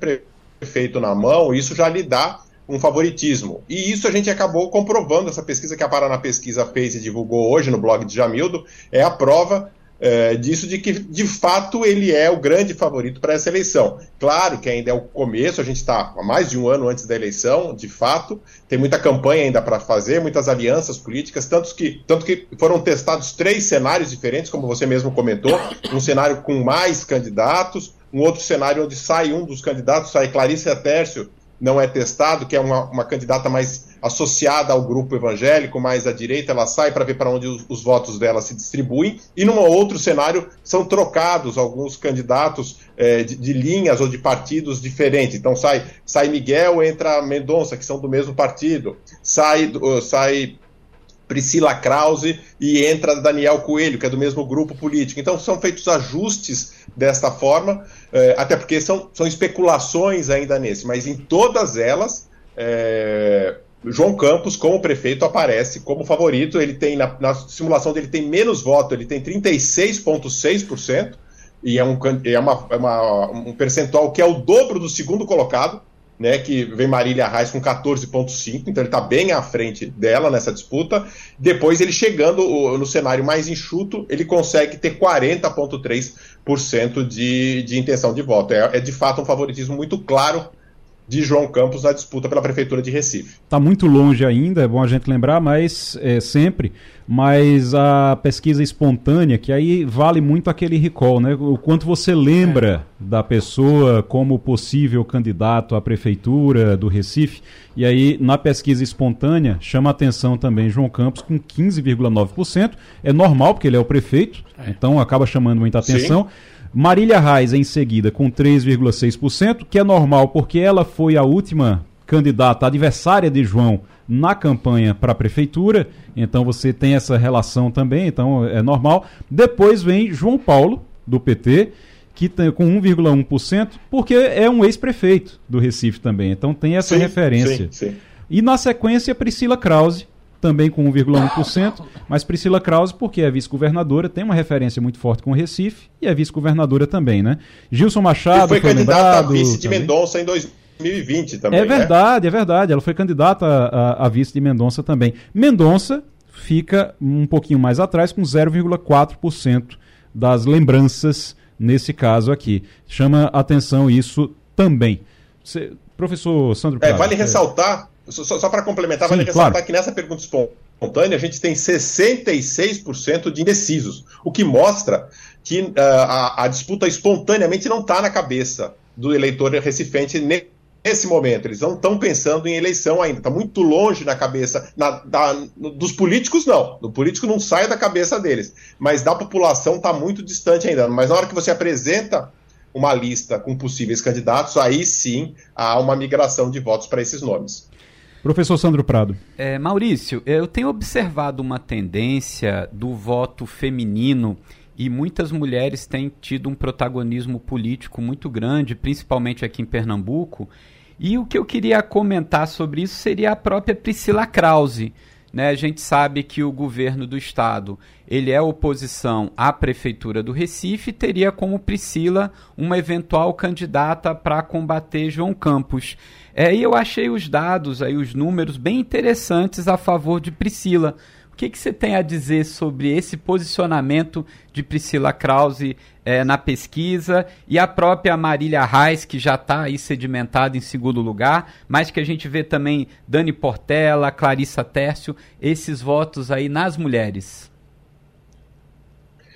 prefeito na mão, isso já lhe dá um favoritismo. E isso a gente acabou comprovando, essa pesquisa que a Paraná Pesquisa fez e divulgou hoje no blog de Jamildo, é a prova é, disso de que, de fato, ele é o grande favorito para essa eleição. Claro que ainda é o começo, a gente está há mais de um ano antes da eleição, de fato, tem muita campanha ainda para fazer, muitas alianças políticas, tanto que, tanto que foram testados três cenários diferentes, como você mesmo comentou, um cenário com mais candidatos, um outro cenário onde sai um dos candidatos, sai Clarice Tércio, não é testado, que é uma, uma candidata mais associada ao grupo evangélico, mais à direita, ela sai para ver para onde os, os, votos dela se distribuem, e num outro cenário são trocados alguns candidatos é, de, de, linhas ou de partidos diferentes. Então sai, sai Miguel, entra Mendonça, que são do mesmo partido, sai, sai Priscila Krause e entra Daniel Coelho, que é do mesmo grupo político. Então são feitos ajustes desta forma, é, até porque são, são especulações ainda nesse, mas em todas elas. É, João Campos, como prefeito, aparece como favorito. Ele tem, na, na simulação dele, tem menos voto, ele tem 36,6%, e é, um, é, uma, é uma, um percentual que é o dobro do segundo colocado, né, que vem Marília Reis com 14,5%, então ele está bem à frente dela nessa disputa. Depois, ele chegando no cenário mais enxuto, ele consegue ter 40,3% de, de intenção de voto. É, é de fato um favoritismo muito claro de João Campos na disputa pela prefeitura de Recife. Está muito longe ainda, é bom a gente lembrar, mas é, sempre. Mas a pesquisa espontânea, que aí vale muito aquele recall, né? O quanto você lembra é. da pessoa como possível candidato à prefeitura do Recife. E aí, na pesquisa espontânea, chama atenção também João Campos com 15,9%. É normal, porque ele é o prefeito, é. então acaba chamando muita atenção. Sim. Marília Reis em seguida com 3,6%, que é normal porque ela foi a última candidata adversária de João na campanha para a prefeitura, então você tem essa relação também, então é normal. Depois vem João Paulo, do PT, que tem com 1,1%, porque é um ex-prefeito do Recife também, então tem essa sim, referência. Sim, sim. E na sequência, Priscila Krause, também com 1,1%, mas Priscila Krause, porque é vice-governadora, tem uma referência muito forte com o Recife e é vice-governadora também, né? Gilson Machado. E foi, foi candidata a vice de Mendonça em 2020 também. É né? verdade, né? é verdade. Ela foi candidata a, a, a vice de Mendonça também. Mendonça fica um pouquinho mais atrás, com 0,4% das lembranças nesse caso aqui. Chama atenção isso também. Cê, professor Sandro Prado, é, Vale ressaltar só, só para complementar, Sim, vale ressaltar claro. que nessa pergunta espontânea a gente tem 66% de indecisos, o que mostra que uh, a, a, disputa espontaneamente não está na cabeça do eleitor recifente nesse momento. Eles não estão pensando em eleição ainda, está muito longe na cabeça na, da, dos políticos, não. Do político não sai da cabeça deles, mas da população está muito distante ainda. Mas na hora que você apresenta uma lista com possíveis candidatos, aí sim há uma migração de votos para esses nomes. Professor Sandro Prado. É, Maurício, eu tenho observado uma tendência do voto feminino e muitas mulheres têm tido um protagonismo político muito grande, principalmente aqui em Pernambuco. E o que eu queria comentar sobre isso seria a própria Priscila Krause. Né? A gente sabe que o governo do estado ele é oposição à prefeitura do Recife, teria como Priscila uma eventual candidata para combater João Campos. É, e eu achei os dados, aí, os números bem interessantes a favor de Priscila. O que, que você tem a dizer sobre esse posicionamento de Priscila Krause é, na pesquisa e a própria Marília Reis, que já está aí sedimentada em segundo lugar, mas que a gente vê também Dani Portela, Clarissa Tércio, esses votos aí nas mulheres?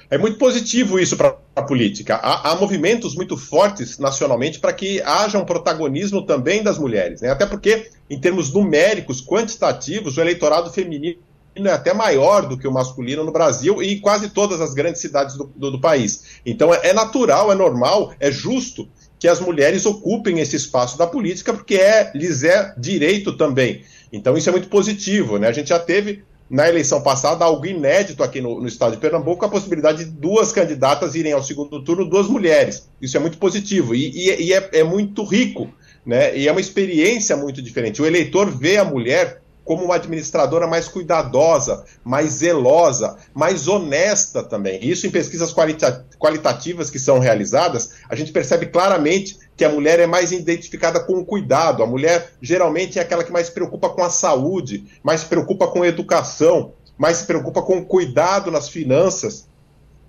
É muito positivo isso para a política. Há, há, movimentos muito fortes nacionalmente para que haja um protagonismo também das mulheres. Né? Até porque, em termos numéricos, quantitativos, o eleitorado feminino é até maior do que o masculino no Brasil e em quase todas as grandes cidades do, do, do país. Então é, é natural, é normal, é justo que as mulheres ocupem esse espaço da política, porque é, lhes é direito também. Então isso é muito positivo. Né? A gente já teve na eleição passada, algo inédito aqui no, no, estado de Pernambuco, a possibilidade de duas candidatas irem ao segundo turno, duas mulheres. Isso é muito positivo e, e, e é, é, muito rico, né? E é uma experiência muito diferente. O eleitor vê a mulher como uma administradora mais cuidadosa, mais zelosa, mais honesta também. Isso em pesquisas qualita qualitativas que são realizadas, a gente percebe claramente que a mulher é mais identificada com o cuidado. A mulher geralmente é aquela que mais se preocupa com a saúde, mais se preocupa com a educação, mais se preocupa com o cuidado nas finanças,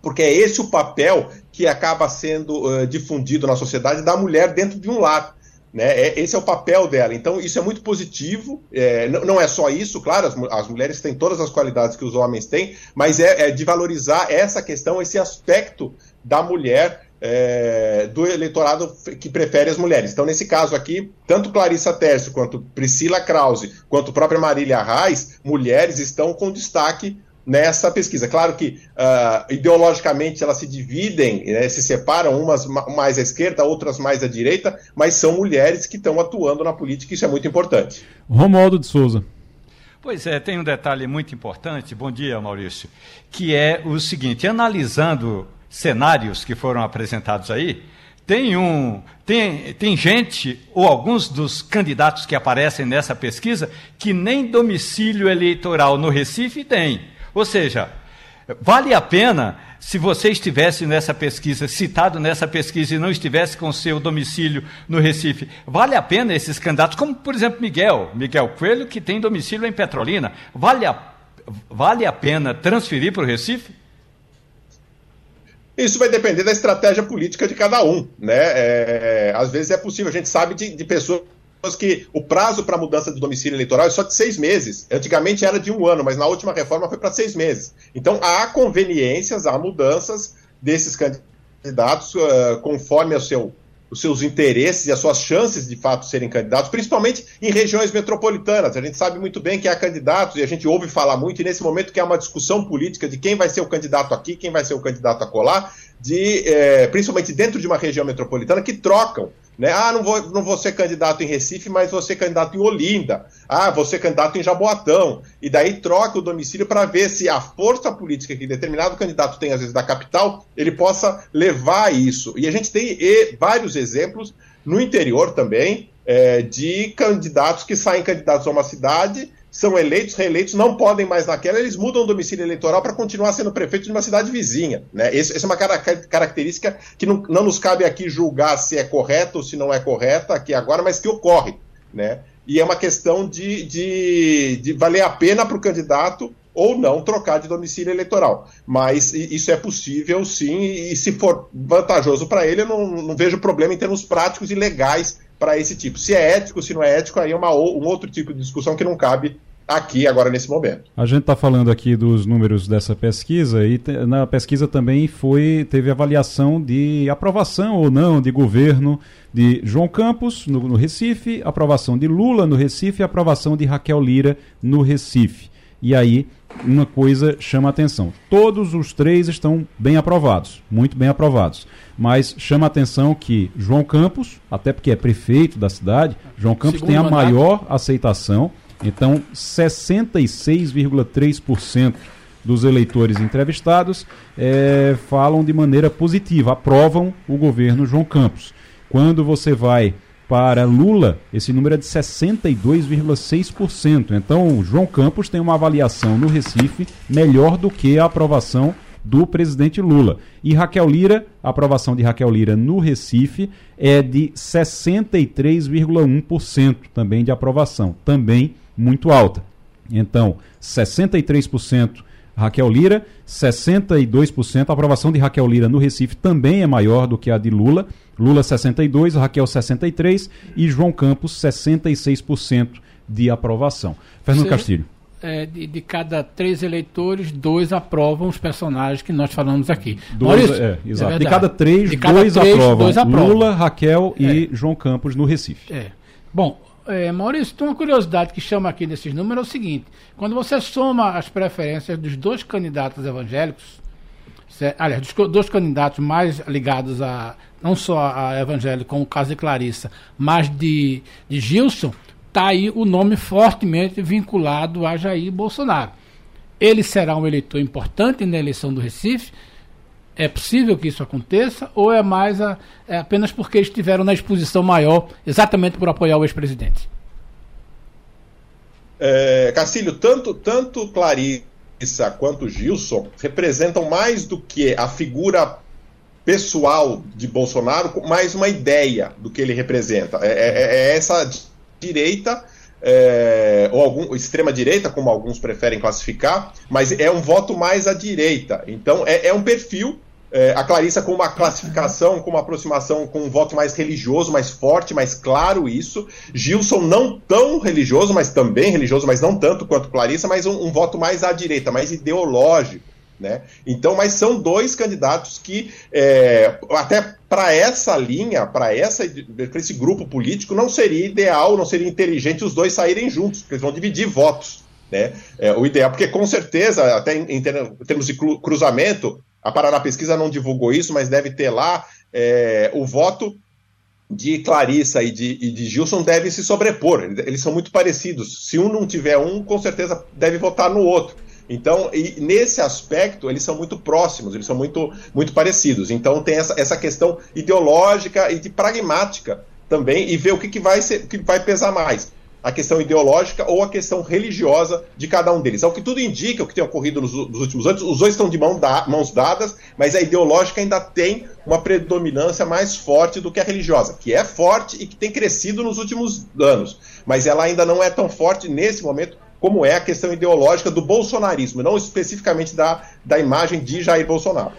porque é esse o papel que acaba sendo uh, difundido na sociedade da mulher dentro de um lar. Né? É, esse é o papel dela. Então, isso é muito positivo. É, não, não, é só isso, claro, as, as, mulheres têm todas as qualidades que os homens têm, mas é, é de valorizar essa questão, esse aspecto da mulher, é, do eleitorado que prefere as mulheres. Então, nesse caso aqui, tanto Clarissa Tércio quanto Priscila Krause, quanto própria Marília Reis, mulheres estão com destaque nessa pesquisa. Claro que uh, ideologicamente elas se dividem, né, se separam, umas mais à esquerda, outras mais à direita, mas são mulheres que estão atuando na política, e isso é muito importante. Romualdo de Souza. Pois é, tem um detalhe muito importante, bom dia Maurício, que é o seguinte, analisando cenários que foram apresentados aí, tem um tem, tem gente ou alguns dos candidatos que aparecem nessa pesquisa que nem domicílio eleitoral no Recife tem. Ou seja, vale a pena se você estivesse nessa pesquisa, citado nessa pesquisa e não estivesse com seu domicílio no Recife, vale a pena esses candidatos, como por exemplo Miguel, Miguel Coelho, que tem domicílio em Petrolina, vale a, vale a pena transferir para o Recife? Isso vai depender da estratégia política de cada um, né? É, às vezes é possível, a gente sabe de, de pessoas que o prazo para mudança de domicílio eleitoral é só de seis meses. Antigamente era de um ano, mas na última reforma foi para seis meses. Então há conveniências, há mudanças desses candidatos uh, conforme seu, os seus interesses e as suas chances de fato serem candidatos, principalmente em regiões metropolitanas. A gente sabe muito bem que há candidatos, e a gente ouve falar muito, e nesse momento que há uma discussão política de quem vai ser o candidato aqui, quem vai ser o candidato a colar, de, eh, principalmente dentro de uma região metropolitana, que trocam né? Ah, não vou, não vou ser candidato em Recife, mas vou ser candidato em Olinda. Ah, vou ser candidato em Jaboatão. E daí troca o domicílio para ver se a força política que determinado candidato tem, às vezes, da capital, ele possa levar isso. E a gente tem vários exemplos no interior também é, de candidatos que saem candidatos a uma cidade são eleitos, reeleitos, não podem mais naquela, eles mudam o domicílio eleitoral para continuar sendo prefeito de uma cidade vizinha. Né? Essa é uma característica que não, não, nos cabe aqui julgar se é correta ou se não é correta aqui agora, mas que ocorre. Né? E é uma questão de, de, de valer a pena para o candidato ou não trocar de domicílio eleitoral. Mas isso é possível, sim, e se for vantajoso para ele, eu não, não vejo problema em termos práticos e legais para esse tipo. Se é ético, se não é ético, aí é uma, um outro tipo de discussão que não cabe aqui agora nesse momento. A gente está falando aqui dos números dessa pesquisa e te, na pesquisa também foi teve avaliação de aprovação ou não de governo de João Campos no, no Recife, aprovação de Lula no Recife e aprovação de Raquel Lira no Recife. E aí uma coisa chama a atenção. Todos os três estão bem aprovados, muito bem aprovados. Mas chama a atenção que João Campos, até porque é prefeito da cidade, João Campos Segundo tem a mandato. maior aceitação então, 66,3% dos eleitores entrevistados é, falam de maneira positiva, aprovam o governo João Campos. Quando você vai para Lula, esse número é de 62,6%. Então, João Campos tem uma avaliação no Recife melhor do que a aprovação do presidente Lula. E Raquel Lira, a aprovação de Raquel Lira no Recife é de 63,1% também de aprovação. Também muito alta. Então, 63% Raquel Lira, 62%. A aprovação de Raquel Lira no Recife também é maior do que a de Lula. Lula 62, Raquel 63 e João Campos 66% de aprovação. Fernando Castilho. É, de, de, cada três eleitores, dois aprovam os personagens que nós falamos aqui. Dois, Maurício, é, exato. É de cada três, de cada dois, três aprovam. dois, aprovam. Lula, Raquel e é. João Campos no Recife. É. Bom, é, Maurício, tem uma curiosidade que chama aqui nesses números é o seguinte: quando você soma as preferências dos dois candidatos evangélicos, aliás, dos dois candidatos mais ligados a não só a evangélico, como o caso de Clarissa, mas de, de Gilson, está aí o nome fortemente vinculado a Jair Bolsonaro. ele será um eleitor importante na eleição do Recife? É possível que isso aconteça ou é mais a, é apenas porque estiveram na exposição maior exatamente por apoiar o ex-presidente? É, tanto, tanto Clarissa quanto Gilson representam mais do que a figura pessoal de Bolsonaro, mais uma ideia do que ele representa. É, é, é essa direita é, ou algum, extrema direita, como alguns preferem classificar, mas é um voto mais à direita. Então é, é um perfil. É, a Clarissa com uma classificação, com uma aproximação com um voto mais religioso, mais forte, mais claro isso. Gilson não tão religioso, mas também religioso, mas não tanto quanto Clarissa, mas um, um voto mais à direita, mais ideológico. Né? Então, mas são dois candidatos que, é, até para essa linha, para esse grupo político, não seria ideal, não seria inteligente os dois saírem juntos, porque eles vão dividir votos. Né? É, o ideal, porque com certeza, até em, em termos de cruzamento, a Paraná Pesquisa não divulgou isso, mas deve ter lá é, o voto de Clarissa e de, e de, Gilson deve se sobrepor. Eles são muito parecidos. Se um não tiver um, com certeza deve votar no outro. Então, nesse aspecto, eles são muito próximos, eles são muito, muito parecidos. Então, tem essa, essa questão ideológica e de pragmática também, e ver o que, que, vai, ser, que vai pesar mais. A questão ideológica ou a questão religiosa de cada um deles. Ao que tudo indica, o que tem ocorrido nos, nos últimos anos, os dois estão de mão da, mãos dadas, mas a ideológica ainda tem uma predominância mais forte do que a religiosa, que é forte e que tem crescido nos últimos anos. Mas ela ainda não é tão forte nesse momento como é a questão ideológica do bolsonarismo, não especificamente da, da imagem de Jair Bolsonaro.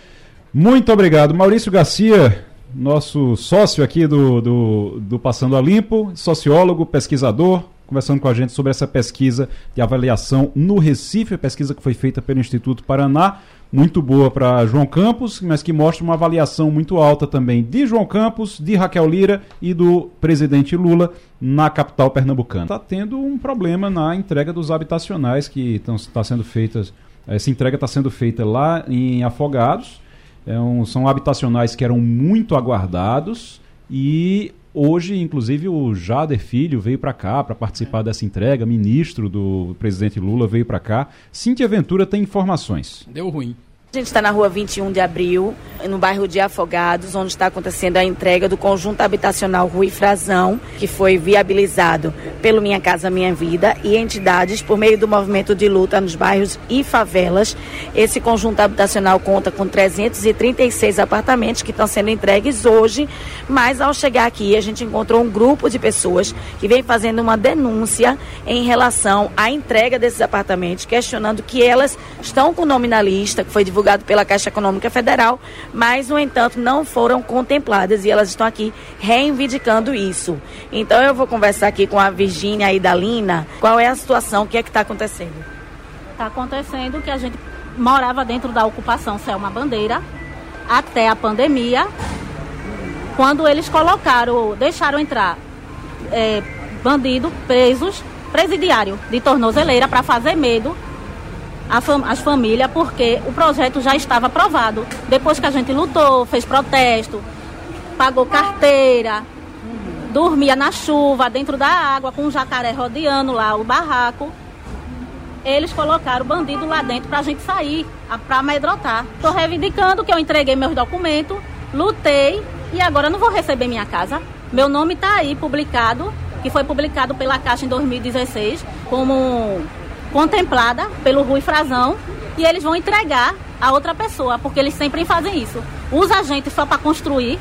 Muito obrigado. Maurício Garcia, nosso sócio aqui do, do, do Passando a Limpo, sociólogo, pesquisador, conversando com a gente sobre essa pesquisa de avaliação no Recife, a pesquisa que foi feita pelo Instituto Paraná muito boa para João Campos, mas que mostra uma avaliação muito alta também de João Campos, de Raquel Lira e do presidente Lula na capital pernambucana. Está tendo um problema na entrega dos habitacionais que estão tá sendo feitas. Essa entrega está sendo feita lá em Afogados. É um, são habitacionais que eram muito aguardados e Hoje, inclusive, o Jader Filho veio para cá para participar dessa entrega, ministro do presidente Lula veio para cá. Cintia Ventura tem informações. Deu ruim. A gente está na rua 21 de abril, no bairro de Afogados, onde está acontecendo a entrega do conjunto habitacional Rui Frazão, que foi viabilizado pelo Minha Casa Minha Vida e entidades por meio do movimento de luta nos bairros e favelas. Esse conjunto habitacional conta com 336 apartamentos que estão sendo entregues hoje, mas ao chegar aqui a gente encontrou um grupo de pessoas que vem fazendo uma denúncia em relação à entrega desses apartamentos, questionando que elas estão com o nome na lista, que foi divulgado divulgado pela Caixa Econômica Federal, mas, no entanto, não foram contempladas e elas estão aqui reivindicando isso. Então, eu vou conversar aqui com a Virgínia e da Lina. Qual é a situação? O que é que está acontecendo? Está acontecendo que a gente morava dentro da ocupação Selma Bandeira até a pandemia, quando eles colocaram, deixaram entrar é, bandido, presos, presidiário de tornozeleira para fazer medo fam as famílias, porque o projeto já estava aprovado. Depois que a gente lutou, fez protesto, pagou carteira, dormia na chuva, dentro da água, com um jacaré rodeando lá o barraco. Eles colocaram o bandido lá dentro para a gente sair, para amedrotar. Estou reivindicando que eu entreguei meus documentos, lutei e agora não vou receber minha casa. Meu nome está aí publicado, que foi publicado pela Caixa em 2016 como contemplada pelo Rui Frazão e eles vão entregar a outra pessoa, porque eles sempre fazem isso. Usa a gente só para construir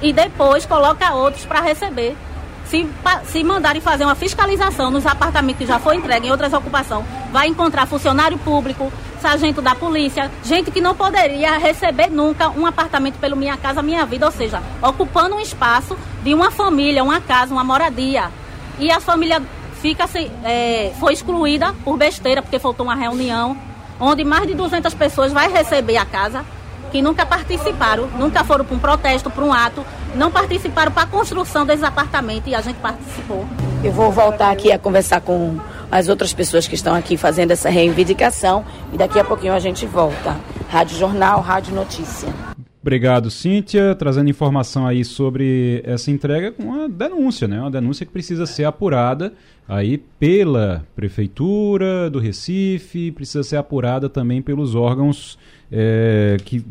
e depois coloca outros para receber. Se, se mandarem fazer uma fiscalização nos apartamentos que já foi entregue em outras ocupações, vai encontrar funcionário público, sargento da polícia, gente que não poderia receber nunca um apartamento pelo Minha Casa Minha Vida, ou seja, ocupando um espaço de uma família, uma casa, uma moradia. E a família fica é, foi excluída por besteira, porque faltou uma reunião, onde mais de 200 pessoas vai receber a casa, que nunca participaram, nunca foram para um protesto, para um ato, não participaram para a construção desses apartamentos e a gente participou. Eu vou voltar aqui a conversar com as outras pessoas que estão aqui fazendo essa reivindicação e daqui a pouquinho a gente volta. Rádio Jornal, Rádio Notícia. Obrigado, Cíntia, trazendo informação aí sobre essa entrega com uma denúncia, né? Uma denúncia que precisa ser apurada aí pela Prefeitura do Recife, precisa ser apurada também pelos órgãos é, que,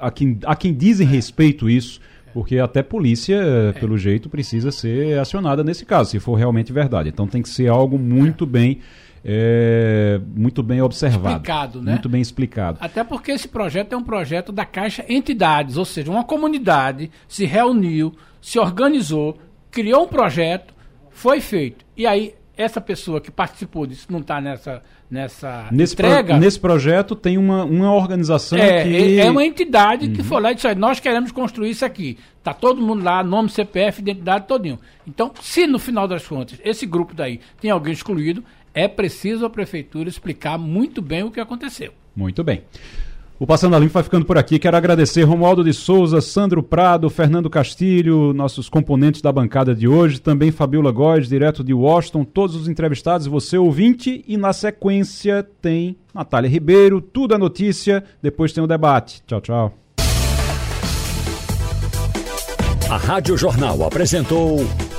a, quem, a quem dizem respeito isso, porque até polícia, é. pelo jeito, precisa ser acionada nesse caso, se for realmente verdade. Então tem que ser algo muito bem é, muito bem observado. Explicado, né? Muito bem explicado. Até porque esse projeto é um projeto da Caixa Entidades, ou seja, uma comunidade se reuniu, se organizou, criou um projeto, foi feito. E aí, essa pessoa que participou disso não está nessa, nessa nesse entrega. Pro, nesse projeto tem uma, uma organização é, que. É uma entidade uhum. que foi lá e disse: nós queremos construir isso aqui. Está todo mundo lá, nome, CPF, identidade, todinho. Então, se no final das contas esse grupo daí tem alguém excluído, é preciso a prefeitura explicar muito bem o que aconteceu. Muito bem. O Passando a Limpo vai ficando por aqui. Quero agradecer Romualdo de Souza, Sandro Prado, Fernando Castilho, nossos componentes da bancada de hoje, também Fabiola Góes, direto de Washington, todos os entrevistados, você ouvinte, e na sequência tem Natália Ribeiro, tudo é notícia, depois tem o debate. Tchau, tchau. A Rádio Jornal apresentou